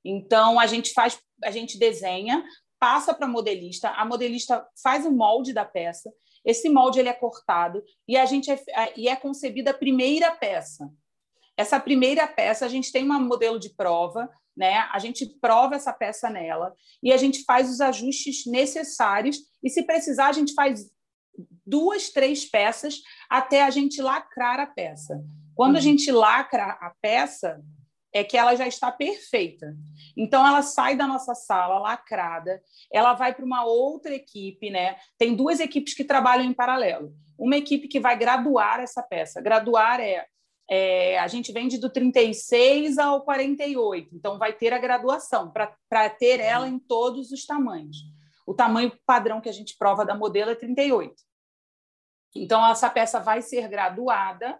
Speaker 3: Então a gente faz, a gente desenha, passa para a modelista, a modelista faz o molde da peça, esse molde ele é cortado e a gente é, e é concebida a primeira peça. Essa primeira peça a gente tem um modelo de prova, né? A gente prova essa peça nela e a gente faz os ajustes necessários e se precisar a gente faz duas, três peças até a gente lacrar a peça. Quando uhum. a gente lacra a peça, é que ela já está perfeita. Então ela sai da nossa sala lacrada, ela vai para uma outra equipe, né? Tem duas equipes que trabalham em paralelo. Uma equipe que vai graduar essa peça. Graduar é, é a gente vende do 36 ao 48, então vai ter a graduação para ter ela em todos os tamanhos. O tamanho padrão que a gente prova da modelo é 38. Então essa peça vai ser graduada,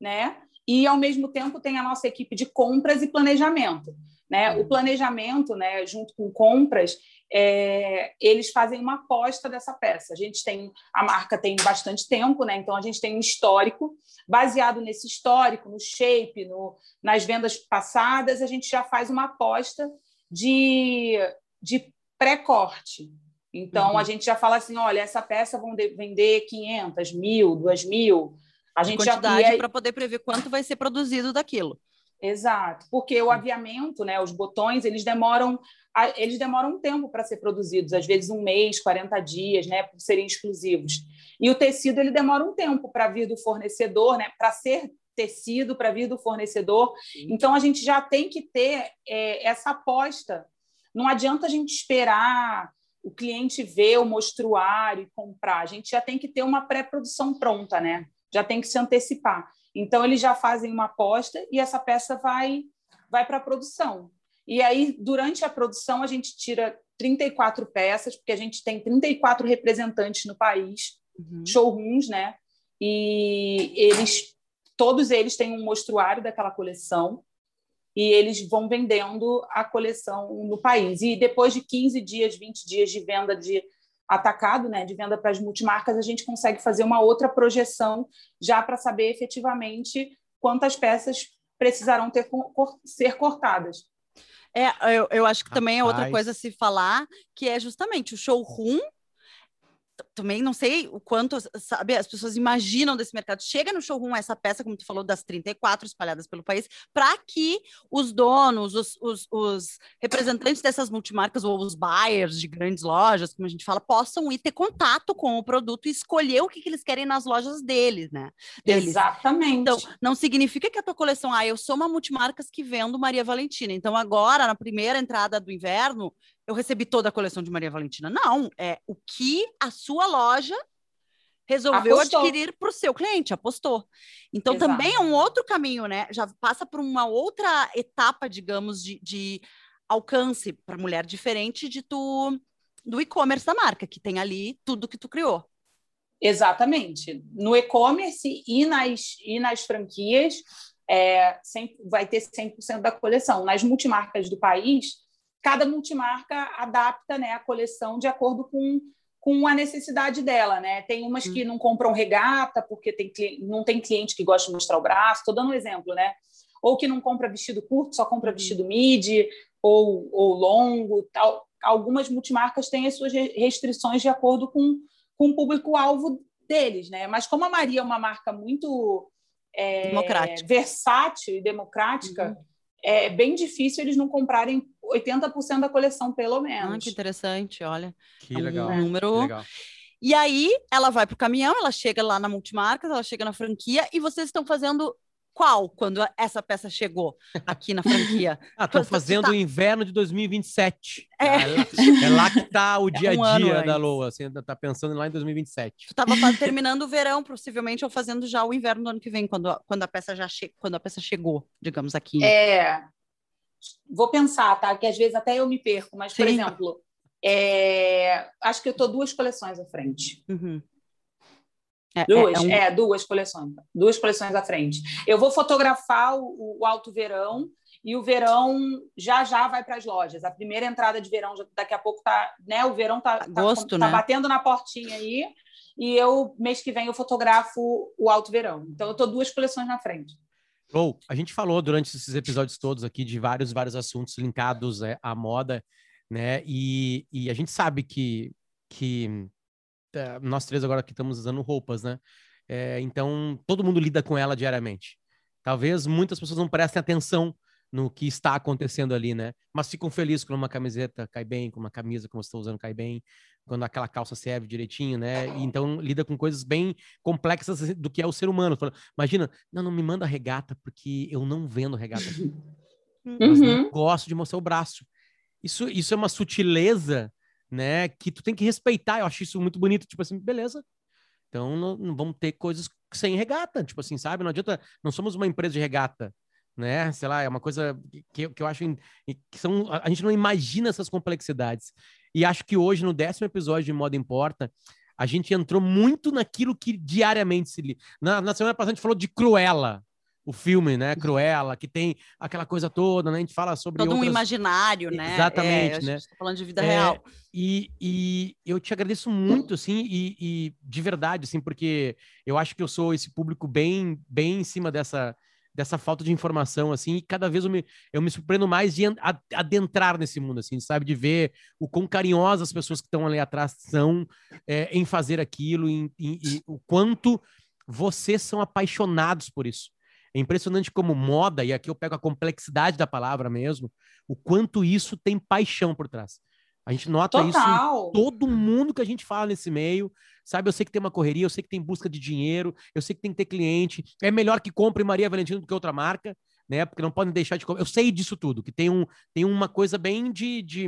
Speaker 3: né? E, ao mesmo tempo, tem a nossa equipe de compras e planejamento. Né? O uhum. planejamento, né, junto com compras, é, eles fazem uma aposta dessa peça. A gente tem a marca tem bastante tempo, né? Então a gente tem um histórico baseado nesse histórico, no shape, no, nas vendas passadas, a gente já faz uma aposta de, de pré-corte. Então uhum. a gente já fala assim, olha, essa peça vão vender 500, mil, 2 mil,
Speaker 2: a gente quantidade já para poder prever quanto vai ser produzido daquilo.
Speaker 3: Exato, porque o aviamento, né, os botões, eles demoram eles demoram um tempo para ser produzidos, às vezes um mês, 40 dias, né, por serem exclusivos. E o tecido ele demora um tempo para vir do fornecedor, né, para ser tecido, para vir do fornecedor. Sim. Então a gente já tem que ter é, essa aposta. Não adianta a gente esperar o cliente ver o mostruário e comprar. A gente já tem que ter uma pré-produção pronta, né? Já tem que se antecipar. Então, eles já fazem uma aposta e essa peça vai, vai para a produção. E aí, durante a produção, a gente tira 34 peças, porque a gente tem 34 representantes no país, uhum. showrooms, né? E eles, todos eles têm um mostruário daquela coleção e eles vão vendendo a coleção no país. E depois de 15 dias, 20 dias de venda de atacado, né, de venda para as multimarcas, a gente consegue fazer uma outra projeção já para saber efetivamente quantas peças precisarão ter ser cortadas.
Speaker 2: É, eu, eu acho que também é outra coisa a se falar, que é justamente o showroom também não sei o quanto, sabe, as pessoas imaginam desse mercado. Chega no showroom essa peça, como tu falou, das 34 espalhadas pelo país, para que os donos, os, os, os, representantes dessas multimarcas ou os buyers de grandes lojas, como a gente fala, possam ir ter contato com o produto e escolher o que, que eles querem nas lojas deles, né?
Speaker 3: Deles. Exatamente.
Speaker 2: Então, não significa que a tua coleção, ah, eu sou uma multimarcas que vendo Maria Valentina. Então, agora, na primeira entrada do inverno, eu recebi toda a coleção de Maria Valentina. Não, é o que a sua loja resolveu apostou. adquirir para o seu cliente, apostou. Então Exato. também é um outro caminho, né? Já passa por uma outra etapa, digamos, de, de alcance para mulher diferente de tu do e-commerce da marca, que tem ali tudo que tu criou.
Speaker 3: Exatamente. No e-commerce e nas, e nas franquias, é, sempre, vai ter 100% da coleção. Nas multimarcas do país, cada multimarca adapta né, a coleção de acordo com, com a necessidade dela. Né? Tem umas que não compram regata porque tem, não tem cliente que gosta de mostrar o braço, estou dando um exemplo, né? Ou que não compra vestido curto, só compra uhum. vestido midi ou, ou longo. Tal. Algumas multimarcas têm as suas restrições de acordo com, com o público-alvo deles, né? Mas como a Maria é uma marca muito é, versátil e democrática, uhum. É bem difícil eles não comprarem 80% da coleção, pelo menos.
Speaker 2: Ah, que interessante, olha.
Speaker 1: Que é um legal.
Speaker 2: número.
Speaker 1: Que legal.
Speaker 2: E aí ela vai para o caminhão, ela chega lá na multimarcas, ela chega na franquia e vocês estão fazendo qual quando essa peça chegou aqui na franquia?
Speaker 1: ah, estão fazendo tá... o inverno de 2027. É. é lá que está o dia a é um dia da Loa, assim, tá pensando lá em 2027.
Speaker 2: Tu estava terminando o verão, possivelmente, ou fazendo já o inverno do ano que vem, quando, quando a peça já che... quando a peça chegou, digamos aqui.
Speaker 3: É. Vou pensar, tá? Que às vezes até eu me perco, mas, Sim. por exemplo, é... acho que eu estou duas coleções à frente.
Speaker 2: Uhum.
Speaker 3: É, é, duas, é, um... é, duas coleções, duas coleções à frente. Eu vou fotografar o, o alto verão e o verão já já vai para as lojas. A primeira entrada de verão daqui a pouco tá, né? O verão tá, tá,
Speaker 2: Gosto,
Speaker 3: tá
Speaker 2: né?
Speaker 3: batendo na portinha aí. E eu mês que vem eu fotografo o alto verão. Então eu tô duas coleções na frente.
Speaker 1: Bom, a gente falou durante esses episódios todos aqui de vários vários assuntos linkados é, à moda, né? E, e a gente sabe que que nós três agora que estamos usando roupas, né? É, então, todo mundo lida com ela diariamente. Talvez muitas pessoas não prestem atenção no que está acontecendo ali, né? Mas ficam felizes quando uma camiseta cai bem, com uma camisa como você está usando cai bem, quando aquela calça serve direitinho, né? E então lida com coisas bem complexas do que é o ser humano. Imagina, não, não me manda regata porque eu não vendo regata. Uhum. Mas não gosto de mostrar o braço. Isso, isso é uma sutileza né? Que tu tem que respeitar. Eu acho isso muito bonito. Tipo assim, beleza. Então não, não vamos ter coisas sem regata, tipo assim, sabe? Não adianta. Não somos uma empresa de regata, né? Sei lá, é uma coisa que, que eu acho que são. A gente não imagina essas complexidades. E acho que hoje, no décimo episódio de Moda Importa, a gente entrou muito naquilo que diariamente se. Li... Na, na semana passada a gente falou de Cruella, o filme, né? Uhum. Cruella, que tem aquela coisa toda, né? A gente fala sobre.
Speaker 2: Todo
Speaker 1: outras...
Speaker 2: um imaginário, né?
Speaker 1: Exatamente, é, né?
Speaker 2: Tá falando de vida é, real.
Speaker 1: E, e eu te agradeço muito, assim, e, e, de verdade, assim, porque eu acho que eu sou esse público bem, bem em cima dessa, dessa falta de informação, assim, e cada vez eu me, eu me surpreendo mais de adentrar nesse mundo, assim, sabe? De ver o quão carinhosas as pessoas que estão ali atrás são é, em fazer aquilo, em, em, em, o quanto vocês são apaixonados por isso. É impressionante como moda, e aqui eu pego a complexidade da palavra mesmo, o quanto isso tem paixão por trás. A gente nota Total. isso em todo mundo que a gente fala nesse meio. Sabe, eu sei que tem uma correria, eu sei que tem busca de dinheiro, eu sei que tem que ter cliente. É melhor que compre Maria Valentina do que outra marca, né? Porque não podem deixar de comprar. Eu sei disso tudo, que tem, um, tem uma coisa bem de, de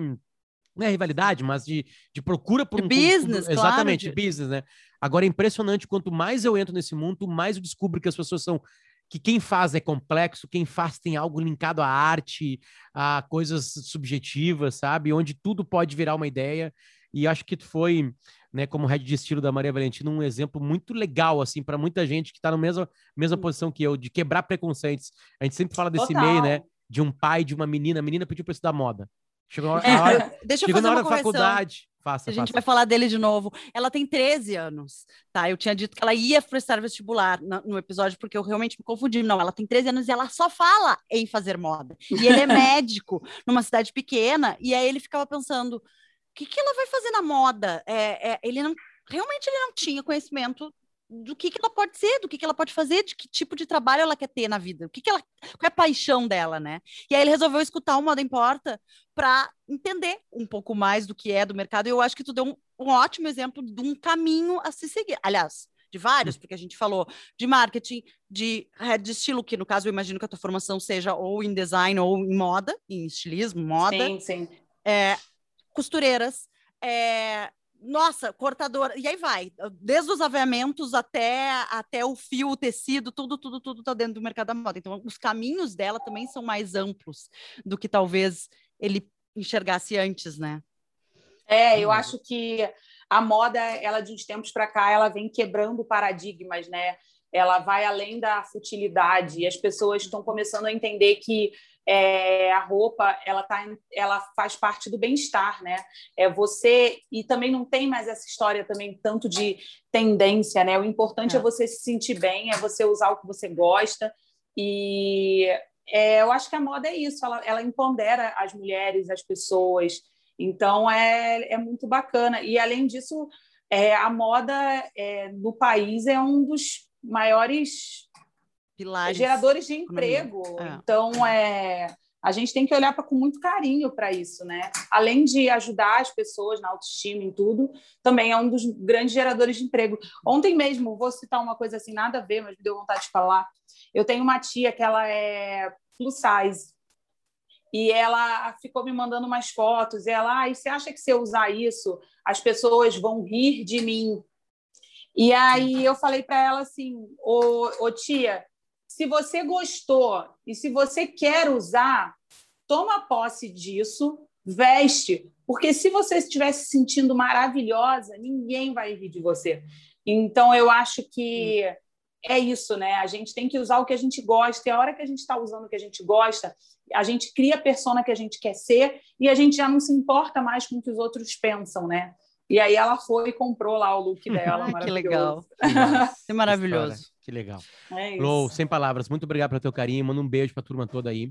Speaker 1: não é rivalidade, mas de, de procura por
Speaker 2: um business,
Speaker 1: claro, exatamente, de... business, né? Agora é impressionante quanto mais eu entro nesse mundo, mais eu descubro que as pessoas são que quem faz é complexo, quem faz tem algo linkado à arte, a coisas subjetivas, sabe? Onde tudo pode virar uma ideia. E acho que tu foi, né, como head de estilo da Maria Valentina, um exemplo muito legal, assim, para muita gente que está na mesma, mesma posição que eu, de quebrar preconceitos. A gente sempre fala desse Total. meio, né? De um pai, de uma menina. A menina pediu para estudar moda. Chegou na hora, é, hora,
Speaker 2: deixa eu fazer na hora
Speaker 1: da faculdade. Faça,
Speaker 2: a gente
Speaker 1: faça.
Speaker 2: vai falar dele de novo. Ela tem 13 anos, tá? Eu tinha dito que ela ia prestar vestibular no, no, episódio porque eu realmente me confundi. Não, ela tem 13 anos e ela só fala em fazer moda. E ele é médico numa cidade pequena. E aí ele ficava pensando: o que, que ela vai fazer na moda? É, é, ele não. Realmente ele não tinha conhecimento do que, que ela pode ser, do que, que ela pode fazer, de que tipo de trabalho ela quer ter na vida, o que, que ela, qual é a paixão dela, né? E aí ele resolveu escutar o Moda Importa para entender um pouco mais do que é do mercado. E eu acho que tu deu um, um ótimo exemplo de um caminho a se seguir. Aliás, de vários, porque a gente falou de marketing, de head de estilo, que no caso eu imagino que a tua formação seja ou em design ou em moda, em estilismo, moda.
Speaker 3: Sim, sim.
Speaker 2: É, costureiras, é, nossa, cortadora, e aí vai, desde os aviamentos até, até o fio, o tecido, tudo, tudo, tudo está dentro do mercado da moda. Então, os caminhos dela também são mais amplos do que talvez ele enxergasse antes, né?
Speaker 3: É, eu acho que a moda, ela de uns tempos para cá, ela vem quebrando paradigmas, né? Ela vai além da futilidade e as pessoas estão começando a entender que é, a roupa ela tá ela faz parte do bem-estar né? É você e também não tem mais essa história também tanto de tendência né? O importante é, é. você se sentir bem é você usar o que você gosta. E é, eu acho que a moda é isso ela, ela empodera as mulheres as pessoas. Então é, é muito bacana. E além disso é, a moda é, no país é um dos maiores
Speaker 2: Pilares.
Speaker 3: geradores de emprego.
Speaker 2: É.
Speaker 3: Então, é, a gente tem que olhar pra, com muito carinho para isso, né? Além de ajudar as pessoas na autoestima, em tudo, também é um dos grandes geradores de emprego. Ontem mesmo, vou citar uma coisa assim, nada a ver, mas me deu vontade de falar. Eu tenho uma tia que ela é plus size. E ela ficou me mandando umas fotos. E ela, ah, e você acha que se eu usar isso, as pessoas vão rir de mim? E aí eu falei para ela assim: ô, ô tia, se você gostou e se você quer usar, toma posse disso, veste, porque se você estiver se sentindo maravilhosa, ninguém vai rir de você. Então eu acho que é isso, né? A gente tem que usar o que a gente gosta, e a hora que a gente está usando o que a gente gosta, a gente cria a persona que a gente quer ser e a gente já não se importa mais com o que os outros pensam, né? E aí ela foi e comprou lá o look dela.
Speaker 2: que legal. É maravilhoso.
Speaker 1: Que legal.
Speaker 3: É.
Speaker 1: Lou, sem palavras, muito obrigado pelo teu carinho, manda um beijo pra turma toda aí.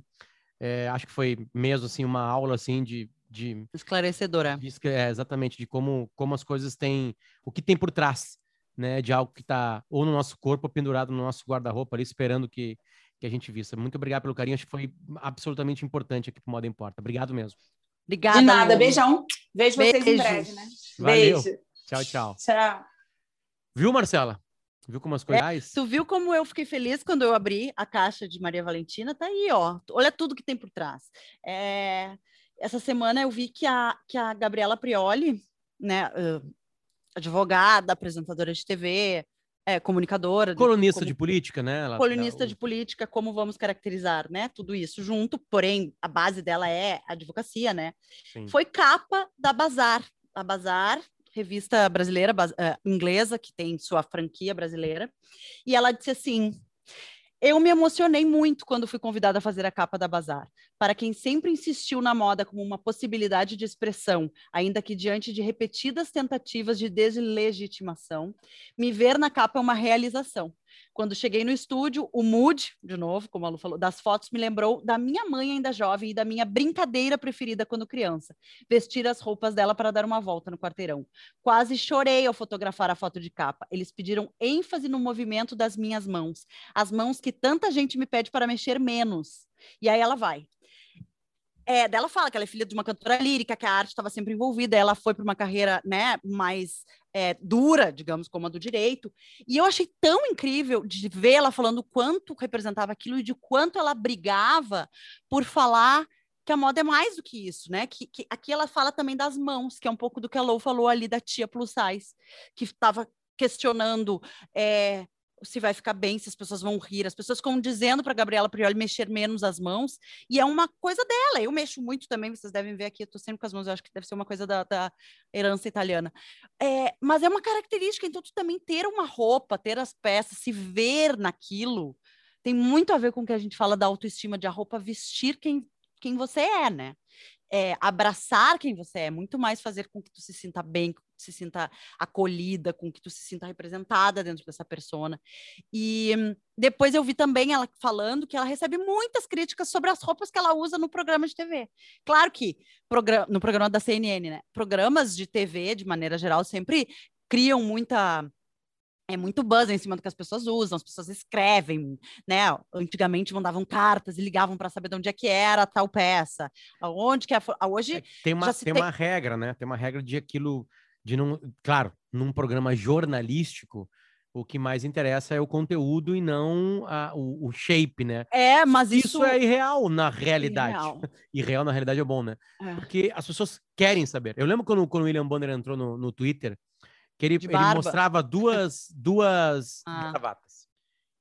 Speaker 1: É, acho que foi mesmo, assim, uma aula, assim, de... de,
Speaker 2: Esclarecedora.
Speaker 1: de é, exatamente, de como, como as coisas têm... O que tem por trás, né? De algo que tá ou no nosso corpo, ou pendurado no nosso guarda-roupa ali, esperando que, que a gente vista. Muito obrigado pelo carinho, acho que foi absolutamente importante aqui pro Moda Importa. Obrigado mesmo.
Speaker 2: Obrigada.
Speaker 3: De nada,
Speaker 2: Lu.
Speaker 3: beijão. Vejo vocês em breve, né?
Speaker 1: Valeu.
Speaker 3: Beijo.
Speaker 1: Tchau, tchau.
Speaker 3: Tchau.
Speaker 1: Viu, Marcela? Viu como as coisas?
Speaker 2: Tu viu como eu fiquei feliz quando eu abri a caixa de Maria Valentina? Tá aí, ó. Olha tudo que tem por trás. É, Essa semana eu vi que a, que a Gabriela Prioli, né, ah, advogada, apresentadora de TV, é, comunicadora, de-
Speaker 1: Colunista
Speaker 2: como-
Speaker 1: de política, né? Ela-
Speaker 2: colunista
Speaker 1: ela-
Speaker 2: de política, como vamos caracterizar, né? Tudo isso junto, porém a base dela é a advocacia, né?
Speaker 1: Sim.
Speaker 2: Foi capa da Bazar, a Bazar, revista brasileira, eh, inglesa, que tem sua franquia brasileira, e ela disse assim: Eu me emocionei muito quando fui convidada a fazer a capa da Bazar. Para quem sempre insistiu na moda como uma possibilidade de expressão, ainda que diante de repetidas tentativas de deslegitimação, me ver na capa é uma realização. Quando cheguei no estúdio, o mood, de novo, como a Lu falou, das fotos me lembrou da minha mãe ainda jovem e da minha brincadeira preferida quando criança, vestir as roupas dela para dar uma volta no quarteirão. Quase chorei ao fotografar a foto de capa. Eles pediram ênfase no movimento das minhas mãos, as mãos que tanta gente me pede para mexer menos. E aí ela vai. É, dela fala que ela é filha de uma cantora lírica, que a arte estava sempre envolvida, ela foi para uma carreira né, mais é, dura, digamos, como a do direito. E eu achei tão incrível de ver ela falando quanto representava aquilo e de quanto ela brigava por falar que a moda é mais do que isso, né? Que, que aqui ela fala também das mãos, que é um pouco do que a Lou falou ali da tia plus size, que estava questionando é, se vai ficar bem, se as pessoas vão rir. As pessoas ficam dizendo para Gabriela Prioli mexer menos as mãos, e é uma coisa dela. Eu mexo muito também, vocês devem ver aqui, eu estou sempre com as mãos, eu acho que deve ser uma coisa da, da herança italiana. É, mas é uma característica, então tu também ter uma roupa, ter as peças, se ver naquilo, tem muito a ver com o que a gente fala da autoestima, de a roupa vestir quem, quem você é, né? É, abraçar quem você é, muito mais fazer com que tu se sinta bem, se sinta acolhida, com que tu se sinta representada dentro dessa persona. E depois eu vi também ela falando que ela recebe muitas críticas sobre as roupas que ela usa no programa de TV. Claro que no programa da CNN, né? Programas de TV, de maneira geral, sempre criam muita é muito buzz em cima do que as pessoas usam, as pessoas escrevem, né? Antigamente mandavam cartas e ligavam para saber de onde é que era tal peça, aonde que é. Hoje
Speaker 1: É, tem uma, tem
Speaker 2: tem-
Speaker 1: uma regra, né? Tem uma regra de aquilo, de não. Claro, num programa jornalístico, o que mais interessa é o conteúdo e não a- o, o shape, né?
Speaker 2: é, mas
Speaker 1: Isso,
Speaker 2: isso,
Speaker 1: é irreal na realidade.
Speaker 2: irreal.
Speaker 1: Irreal na realidade é bom, né?
Speaker 2: É.
Speaker 1: Porque as pessoas querem saber. Eu lembro quando, quando o William Bonner entrou no, no Twitter, que ele,
Speaker 2: De
Speaker 1: ele mostrava duas, duas
Speaker 2: Ah.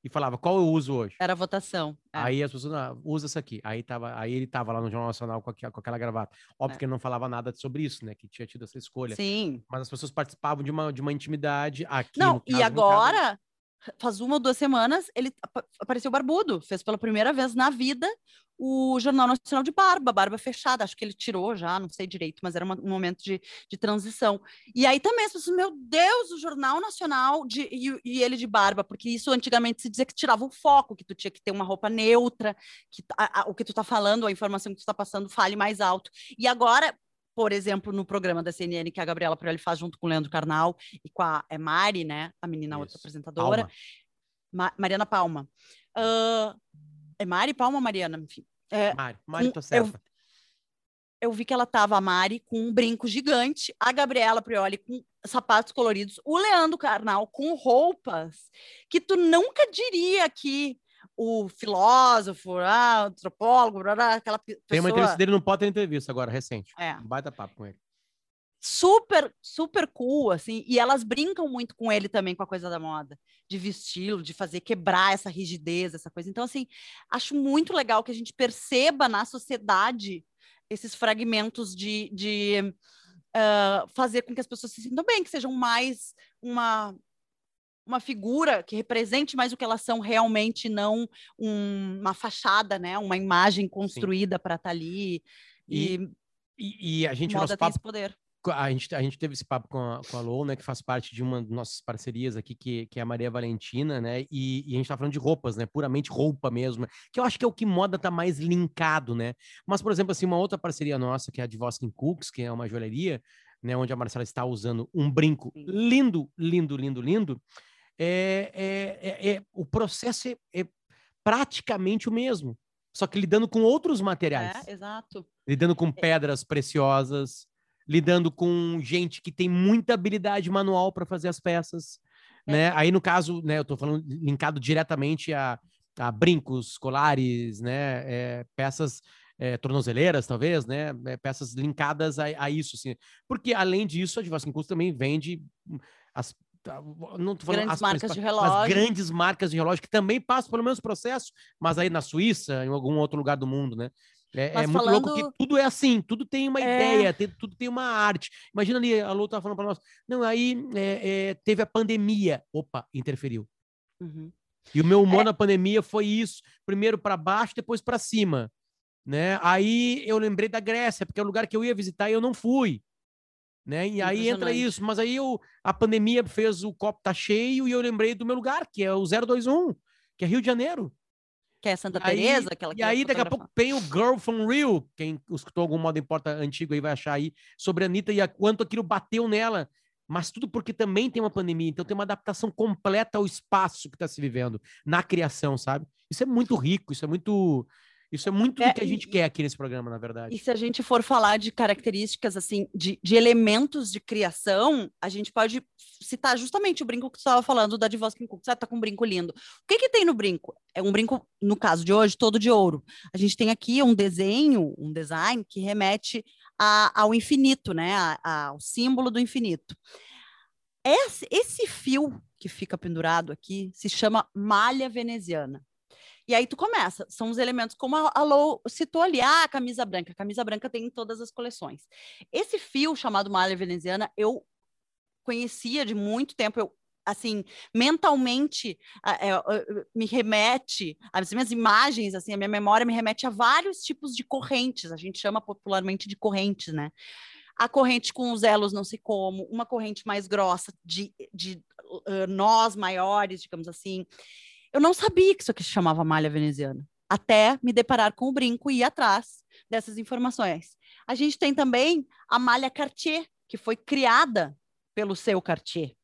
Speaker 1: E falava, qual eu uso hoje?
Speaker 2: Era votação. é.
Speaker 1: Aí as pessoas, ah, usa essa aqui. Aí, tava, aí ele tava lá no Jornal Nacional com, aqui- com aquela gravata. Óbvio
Speaker 2: É.
Speaker 1: que ele não falava nada sobre isso, né? Que tinha tido essa escolha.
Speaker 2: Sim.
Speaker 1: Mas as pessoas participavam de uma, de uma intimidade aqui.
Speaker 2: Não, e
Speaker 1: caso- caso-
Speaker 2: agora, faz uma ou duas semanas, ele apa- apareceu barbudo, fez pela primeira vez na vida o Jornal Nacional de barba, barba fechada, acho que ele tirou já, não sei direito, mas era uma- um momento de, de transição. E aí também as pessoas, meu Deus, o Jornal Nacional de, e, e ele de barba, porque isso antigamente se dizia que tirava o foco, que tu tinha que ter uma roupa neutra, que a- a- o que tu tá falando, a informação que tu tá passando fale mais alto. E agora por exemplo, no programa da CNN que a Gabriela Prioli faz junto com o Leandro Carnal e com a é Mari, né? A menina, Isso. outra apresentadora. Palma. Ma Mariana Palma. Uh, é Mari Palma Mariana? Enfim. É,
Speaker 1: Mari, Mari, tô certa.
Speaker 2: Eu, eu vi que ela tava, a Mari, com um brinco gigante, a Gabriela Prioli com sapatos coloridos, o Leandro Carnal com roupas que tu nunca diria que o filósofo, ah, o antropólogo, aquela pessoa...
Speaker 1: Tem uma entrevista dele no Potter Entrevista agora, recente. É. Um baita papo com ele.
Speaker 2: Super, super cool, assim, e elas brincam muito com ele também, com a coisa da moda, de vesti-lo, de fazer quebrar essa rigidez, essa coisa. Então, assim, acho muito legal que a gente perceba na sociedade esses fragmentos de, de uh, fazer com que as pessoas se sintam bem, que sejam mais uma uma figura que represente mais o que elas são realmente, não um, uma fachada, né? Uma imagem construída para estar tá ali.
Speaker 1: E, e, e, a gente
Speaker 2: moda tem esse poder.
Speaker 1: A gente, a gente teve esse papo com a, com a Lou, né, que faz parte de uma das nossas parcerias aqui, que, que é a Maria Valentina, né, e, e, a gente tá falando de roupas, né, puramente roupa mesmo, que eu acho que é o que moda tá mais linkado, né, mas, por exemplo, assim, uma outra parceria nossa, que é a de Voskin Cooks, que é uma joalheria, né, onde a Marcela está usando um brinco lindo, lindo, lindo, lindo, é, é, é, é, o processo é, é, praticamente o mesmo, só que lidando com outros materiais.
Speaker 2: É, exato.
Speaker 1: Lidando com é. pedras preciosas, lidando com gente que tem muita habilidade manual para fazer as peças. Né? Aí, no caso, né, eu estou falando linkado diretamente a, a brincos, colares, né, peças é, tornozeleiras, talvez, né? É, peças linkadas a, a, isso, assim. Porque, além disso, a Divaskin Curso também vende as não tô falando
Speaker 2: grandes marcas de relógio.
Speaker 1: As grandes marcas de relógio que também passam pelo mesmo processo, mas aí na Suíça, em algum outro lugar do mundo, né? É, é muito falando... louco que tudo é assim, tudo tem uma é... ideia, tem, tudo tem uma arte. Imagina ali, a Lu tava falando para nós, não, aí é, é, teve a pandemia, opa, interferiu. Uhum. E o meu humor é. na pandemia foi isso, primeiro para baixo, depois para cima, né? Aí eu lembrei da Grécia, porque é o lugar que eu ia visitar e eu não fui né? E aí entra isso, mas aí eu, a pandemia fez o copo tá cheio e eu lembrei do meu lugar, que é o 021, que é Rio de Janeiro.
Speaker 2: Que é Santa Teresa, aquela
Speaker 1: E aí daqui a pouco tem o Girl from Rio, quem escutou algum modo importa antigo aí vai achar aí sobre a Anitta e a quanto aquilo bateu nela. Mas tudo porque também tem uma pandemia, então tem uma adaptação completa ao espaço que está se vivendo na criação, sabe? Isso é muito rico, isso é muito isso é muito é, do que a gente e, quer aqui nesse programa, na verdade.
Speaker 2: E se a gente for falar de características, assim, de, de elementos de criação, a gente pode citar justamente o brinco que você estava falando da Divoskin Cook. Você tá com um brinco lindo. O que que tem no brinco? É um brinco, no caso de hoje, todo de ouro. A gente tem aqui um desenho, um design que remete a, ao infinito, né? A, a, ao símbolo do infinito. Esse, esse fio que fica pendurado aqui se chama malha veneziana. E aí tu começa, são os elementos como a Lou citou ali, ah, a camisa branca, a camisa branca tem em todas as coleções. Esse fio chamado malha veneziana, eu conhecia de muito tempo, eu assim, mentalmente é, me remete, as minhas imagens, assim, a minha memória me remete a vários tipos de correntes, a gente chama popularmente de correntes, né? A corrente com os elos não sei como, uma corrente mais grossa, de, de uh, nós maiores, digamos assim. Eu não sabia que isso aqui se chamava malha veneziana, até me deparar com o brinco e ir atrás dessas informações. A gente tem também a malha Cartier, que foi criada pelo seu Cartier.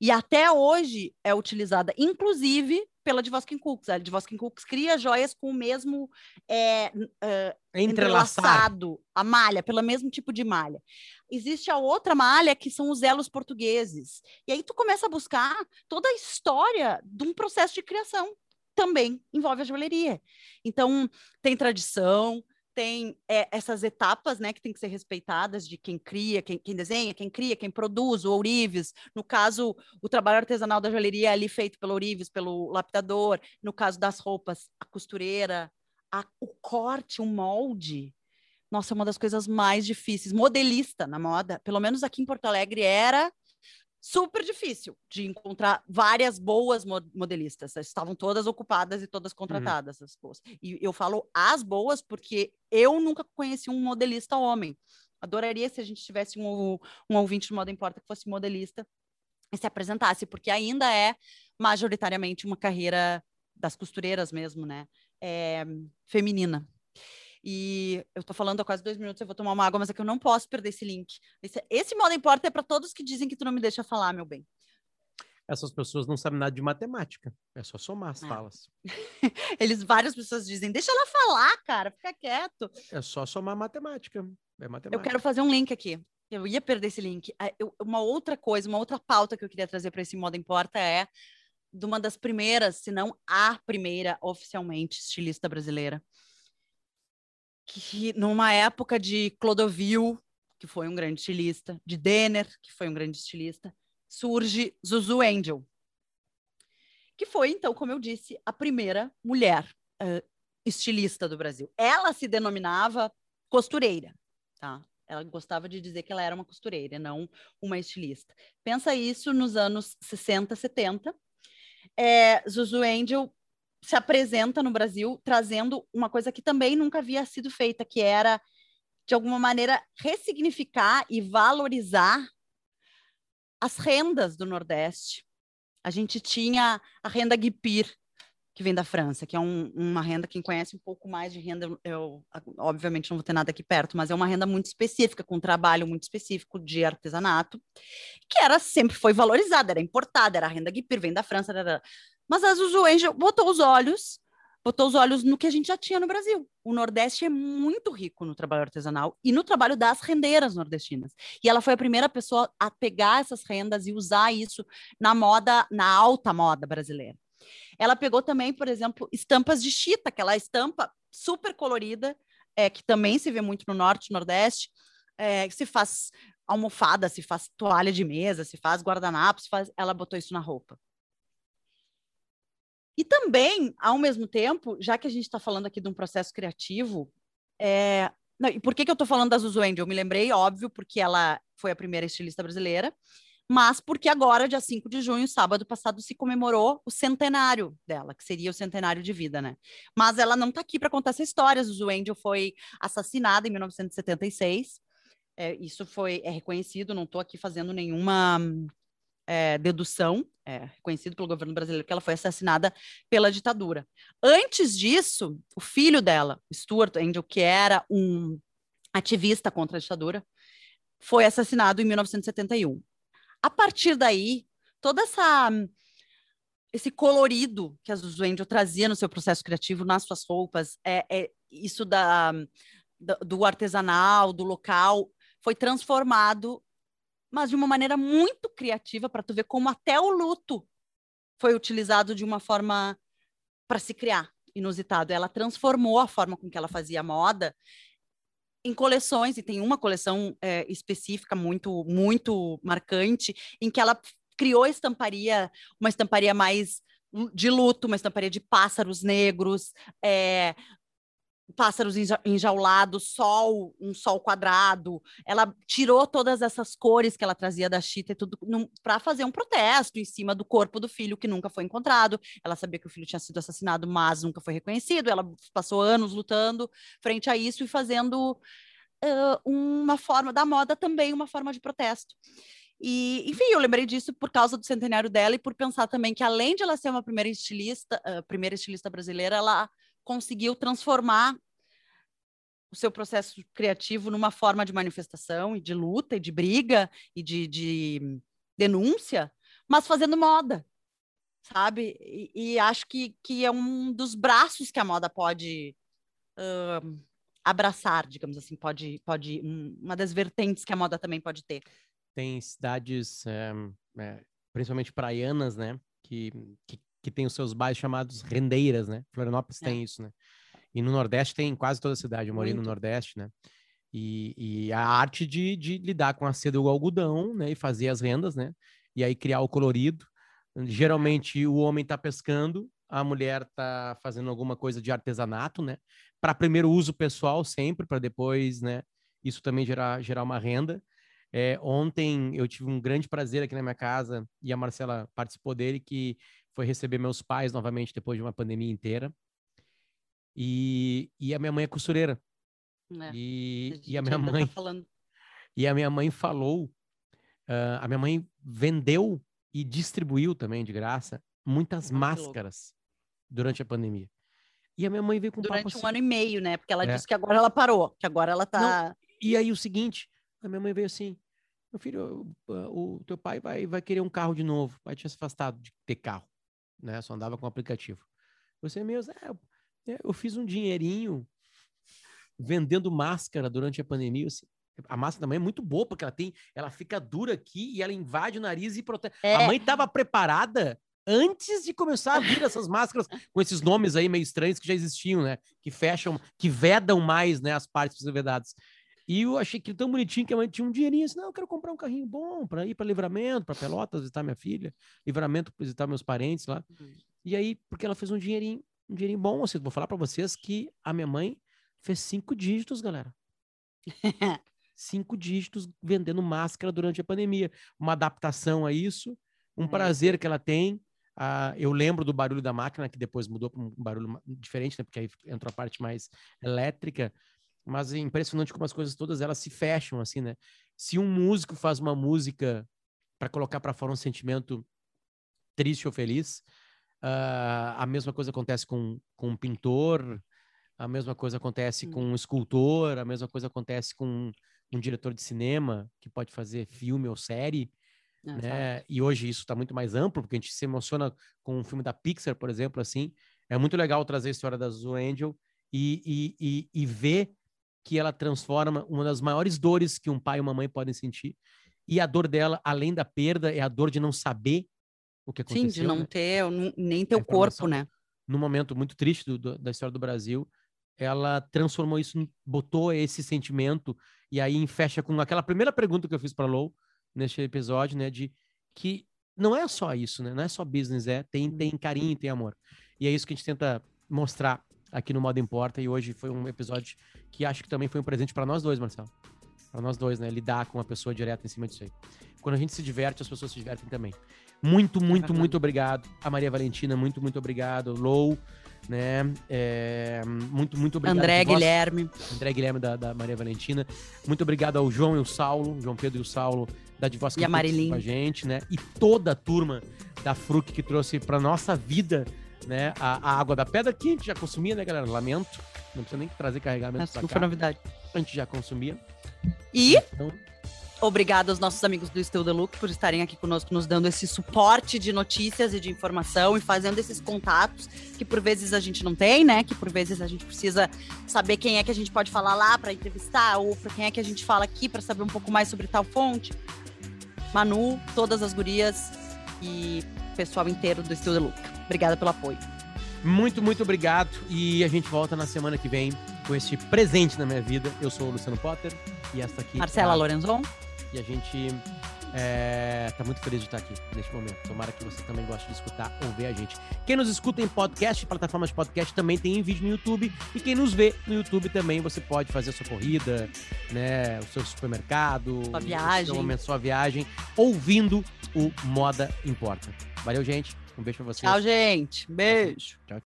Speaker 2: E até hoje é utilizada, inclusive, pela Divoskin Cooks. A Divoskin Cooks cria joias com o mesmo é, uh, entrelaçado, a malha, pelo mesmo tipo de malha. Existe a outra malha que são os elos portugueses. E aí tu começa a buscar toda a história de um processo de criação. Também envolve a joalheria. Então, tem tradição, tem é, essas etapas né, que tem que ser respeitadas de quem cria, quem, quem, desenha, quem cria, quem produz, o ourives. No caso, o trabalho artesanal da joalheria é ali feito pelo ourives, pelo lapidador. No caso das roupas, a costureira, a, o corte, o molde nossa, é uma das coisas mais difíceis. Modelista na moda, pelo menos aqui em Porto Alegre, era super difícil de encontrar várias boas modelistas. Estavam todas ocupadas e todas uhum. contratadas, uhum. as boas. E eu falo as boas porque eu nunca conheci um modelista homem. Adoraria se a gente tivesse um, um ouvinte de moda importa que fosse modelista e se apresentasse, porque ainda é majoritariamente uma carreira das costureiras mesmo, né? É, feminina. E eu tô falando há quase dois minutos, eu vou tomar uma água, mas é que eu não posso perder esse link. Esse, esse modo importa é para todos que dizem que tu não me deixa falar, meu bem.
Speaker 1: Essas pessoas não sabem nada de matemática. É só somar as
Speaker 2: É.
Speaker 1: falas.
Speaker 2: Eles, várias pessoas dizem, deixa ela falar, cara, fica quieto.
Speaker 1: É só somar matemática. É matemática.
Speaker 2: Eu quero fazer um link aqui. Eu ia perder esse link. Ah, eu- uma outra coisa, uma outra pauta que eu queria trazer para esse modo importa é de uma das primeiras, se não a primeira oficialmente estilista brasileira. Que numa época de Clodovil, que foi um grande estilista, de Denner, que foi um grande estilista, surge Zuzu Angel, que foi então, como eu disse, a primeira mulher eh, estilista do Brasil. Ela se denominava costureira, tá? Ela gostava de dizer que ela era uma costureira, não uma estilista. Pensa isso nos anos 60, 70. É, Zuzu Angel se apresenta no Brasil trazendo uma coisa que também nunca havia sido feita, que era, de alguma maneira, ressignificar e valorizar as rendas do Nordeste. A gente tinha a renda Guipir, que vem da França, que é um- uma renda, quem conhece um pouco mais de renda, eu, obviamente não vou ter nada aqui perto, mas é uma renda muito específica, com um trabalho muito específico de artesanato, que era sempre foi valorizada, era importada, era a renda Guipir, vem da França, era... mas a Zuzu Angel botou os olhos, botou os olhos no que a gente já tinha no Brasil. O Nordeste é muito rico no trabalho artesanal e no trabalho das rendeiras nordestinas. E ela foi a primeira pessoa a pegar essas rendas e usar isso na moda, na alta moda brasileira. Ela pegou também, por exemplo, estampas de chita, aquela estampa super colorida, é, que também se vê muito no norte e nordeste, é, que se faz almofada, se faz toalha de mesa, se faz guardanapo, se faz... ela botou isso na roupa. E também, ao mesmo tempo, já que a gente está falando aqui de um processo criativo, é... Não, e por que, que eu estou falando da Zuzu Angel? Eu me lembrei, óbvio, porque ela foi a primeira estilista brasileira, mas porque agora, dia 5 de junho, sábado passado, se comemorou o centenário dela, que seria o centenário de vida, né? Mas ela não está aqui para contar essa história. Zuzu Angel foi assassinada em 1976. É, isso foi é reconhecido, não estou aqui fazendo nenhuma é, dedução, é reconhecido pelo governo brasileiro que ela foi assassinada pela ditadura. Antes disso, o filho dela, Stuart Angel, que era um ativista contra a ditadura, foi assassinado em 1971. A partir daí, toda essa esse colorido que a Zuzu Angel trazia no seu processo criativo, nas suas roupas, é, é isso da, do artesanal, do local, foi transformado, mas de uma maneira muito criativa, para tu ver como até o luto foi utilizado de uma forma para se criar, inusitado. Ela transformou a forma com que ela fazia moda em coleções, e tem uma coleção é, específica muito, muito marcante, em que ela criou estamparia, uma estamparia mais de luto, uma estamparia de pássaros negros, é, pássaros enjaulados, sol, um sol quadrado. Ela tirou todas essas cores que ela trazia da chita e tudo para fazer um protesto em cima do corpo do filho que nunca foi encontrado. Ela sabia que o filho tinha sido assassinado, mas nunca foi reconhecido. Ela passou anos lutando frente a isso e fazendo uh, uma forma da moda também uma forma de protesto. E, enfim, eu lembrei disso por causa do centenário dela e por pensar também que, além de ela ser uma primeira estilista, uh, primeira estilista brasileira, ela conseguiu transformar o seu processo criativo numa forma de manifestação e de luta e de briga e de, de denúncia, mas fazendo moda, sabe? E, e, acho que, que é um dos braços que a moda pode uh, abraçar, digamos assim, pode, pode um, uma das vertentes que a moda também pode ter.
Speaker 1: Tem cidades, é, é, principalmente praianas, né, que, que que tem os seus bairros chamados rendeiras, né? Florianópolis é. tem isso, né? E no Nordeste tem em quase toda a cidade. Eu morei Muito. no Nordeste, né? E, e a arte de, de, lidar com a seda e o algodão, né? E fazer as rendas, né? E aí criar o colorido. Geralmente o homem tá pescando, a mulher tá fazendo alguma coisa de artesanato, né? Para primeiro uso pessoal sempre, para depois, né? Isso também gerar, gerar uma renda. É, ontem eu tive um grande prazer aqui na minha casa e a Marcela participou dele, que foi receber meus pais novamente depois de uma pandemia inteira. E, e a minha mãe é costureira. É, e, a e a minha mãe
Speaker 2: tá
Speaker 1: e a minha mãe falou, uh, a minha mãe vendeu e distribuiu também de graça muitas ah, máscaras durante a pandemia. E a minha mãe veio com
Speaker 2: Durante um
Speaker 1: assim.
Speaker 2: ano e meio, né? Porque ela
Speaker 1: É.
Speaker 2: disse que agora ela parou, que agora ela tá.
Speaker 1: E aí o seguinte, a minha mãe veio assim, meu filho, o, o teu pai vai, vai querer um carro de novo, vai te afastado de ter carro, né? Só andava com aplicativo. Você mesmo, é, eu- é, eu fiz um dinheirinho vendendo máscara durante a pandemia. assim. A máscara da mãe é muito boa, porque ela tem, ela fica dura aqui e ela invade o nariz e protege.
Speaker 2: É.
Speaker 1: A mãe estava preparada antes de começar a vir essas máscaras com esses nomes aí meio estranhos que já existiam, né? Que fecham, que vedam mais, né, as partes vedadas. E eu achei que tão bonitinho que a mãe tinha um dinheirinho assim, não, eu quero comprar um carrinho bom para ir para Livramento, para Pelotas visitar minha filha, Livramento para visitar meus parentes lá.
Speaker 2: Uhum.
Speaker 1: E aí, porque ela fez um dinheirinho, um dinheirinho bom, assim, vou falar para vocês que a minha mãe fez cinco dígitos, galera. cinco dígitos vendendo máscara durante a pandemia. Uma adaptação a isso, um
Speaker 2: É.
Speaker 1: prazer que ela tem. Ah, eu lembro do barulho da máquina, que depois mudou para um barulho diferente, né? Porque aí entrou a parte mais elétrica. Mas é impressionante como as coisas todas elas se fecham, assim, né? Se um músico faz uma música para colocar para fora um sentimento triste ou feliz, ah, a mesma coisa acontece com, com um pintor, a mesma coisa acontece com um escultor, a mesma coisa acontece com um diretor de cinema que pode fazer filme ou série,
Speaker 2: Exato.
Speaker 1: né? E hoje isso está muito mais amplo, porque a gente se emociona com um filme da Pixar, por exemplo, assim. É muito legal trazer a história da Zoo Angel e, e, e, e ver que ela transforma uma das maiores dores que um pai e uma mãe podem sentir. E a dor dela, além da perda, é a dor de não saber o que
Speaker 2: Sim,
Speaker 1: aconteceu.
Speaker 2: de não
Speaker 1: né?
Speaker 2: ter nem teu corpo, né?
Speaker 1: num momento muito triste do- do- da história do Brasil, ela transformou isso, botou esse sentimento e aí fecha com aquela primeira pergunta que eu fiz para Lou neste episódio, né, de que não é só isso, né? Não é só business, é tem tem carinho, tem amor. E é isso que a gente tenta mostrar aqui no Modo Importa e hoje foi um episódio que acho que também foi um presente para nós dois, Marcelo. Para nós dois, né? Lidar com uma pessoa direta em cima disso aí. Quando a gente se diverte, as pessoas se divertem também. Muito, muito,
Speaker 2: verdade.
Speaker 1: muito obrigado. A Maria Valentina, muito, muito obrigado. Lou, né? É, muito, muito obrigado.
Speaker 2: André Guilherme.
Speaker 1: André Guilherme da, da Maria Valentina. Muito obrigado ao João e o Saulo, João Pedro e o Saulo da
Speaker 2: E a Marilyn.
Speaker 1: com a gente, né? E toda a turma da Fruc que trouxe para nossa vida, né? A, a água da pedra que a gente já consumia, né, galera? Lamento. Não precisa nem trazer carregamento
Speaker 2: Essa
Speaker 1: pra cá.
Speaker 2: novidade.
Speaker 1: A gente já consumia.
Speaker 2: E
Speaker 1: Então,
Speaker 2: obrigado aos nossos amigos do Still the Look por estarem aqui conosco, nos dando esse suporte de notícias e de informação e fazendo esses contatos que por vezes a gente não tem, né? Que por vezes a gente precisa saber quem é que a gente pode falar lá para entrevistar ou para quem é que a gente fala aqui para saber um pouco mais sobre tal fonte. Manu, todas as gurias e pessoal inteiro do the Look. Obrigada pelo apoio.
Speaker 1: muito, muito obrigado. E a gente volta na semana que vem com este presente na minha vida. Eu sou o Luciano Potter e esta aqui.
Speaker 2: Marcela
Speaker 1: é a-
Speaker 2: Lorenzon.
Speaker 1: E a gente é, tá muito feliz de estar aqui neste momento. Tomara que você também goste de escutar ou ver a gente. Quem nos escuta em podcast, plataformas de podcast, também tem em vídeo no YouTube. E quem nos vê no YouTube também, você pode fazer a sua corrida, né? O seu supermercado,
Speaker 2: Sua viagem.
Speaker 1: seu momento, sua viagem, ouvindo o Moda Importa. Valeu, gente. Um beijo pra vocês.
Speaker 2: Tchau, gente. Beijo.
Speaker 1: Tchau,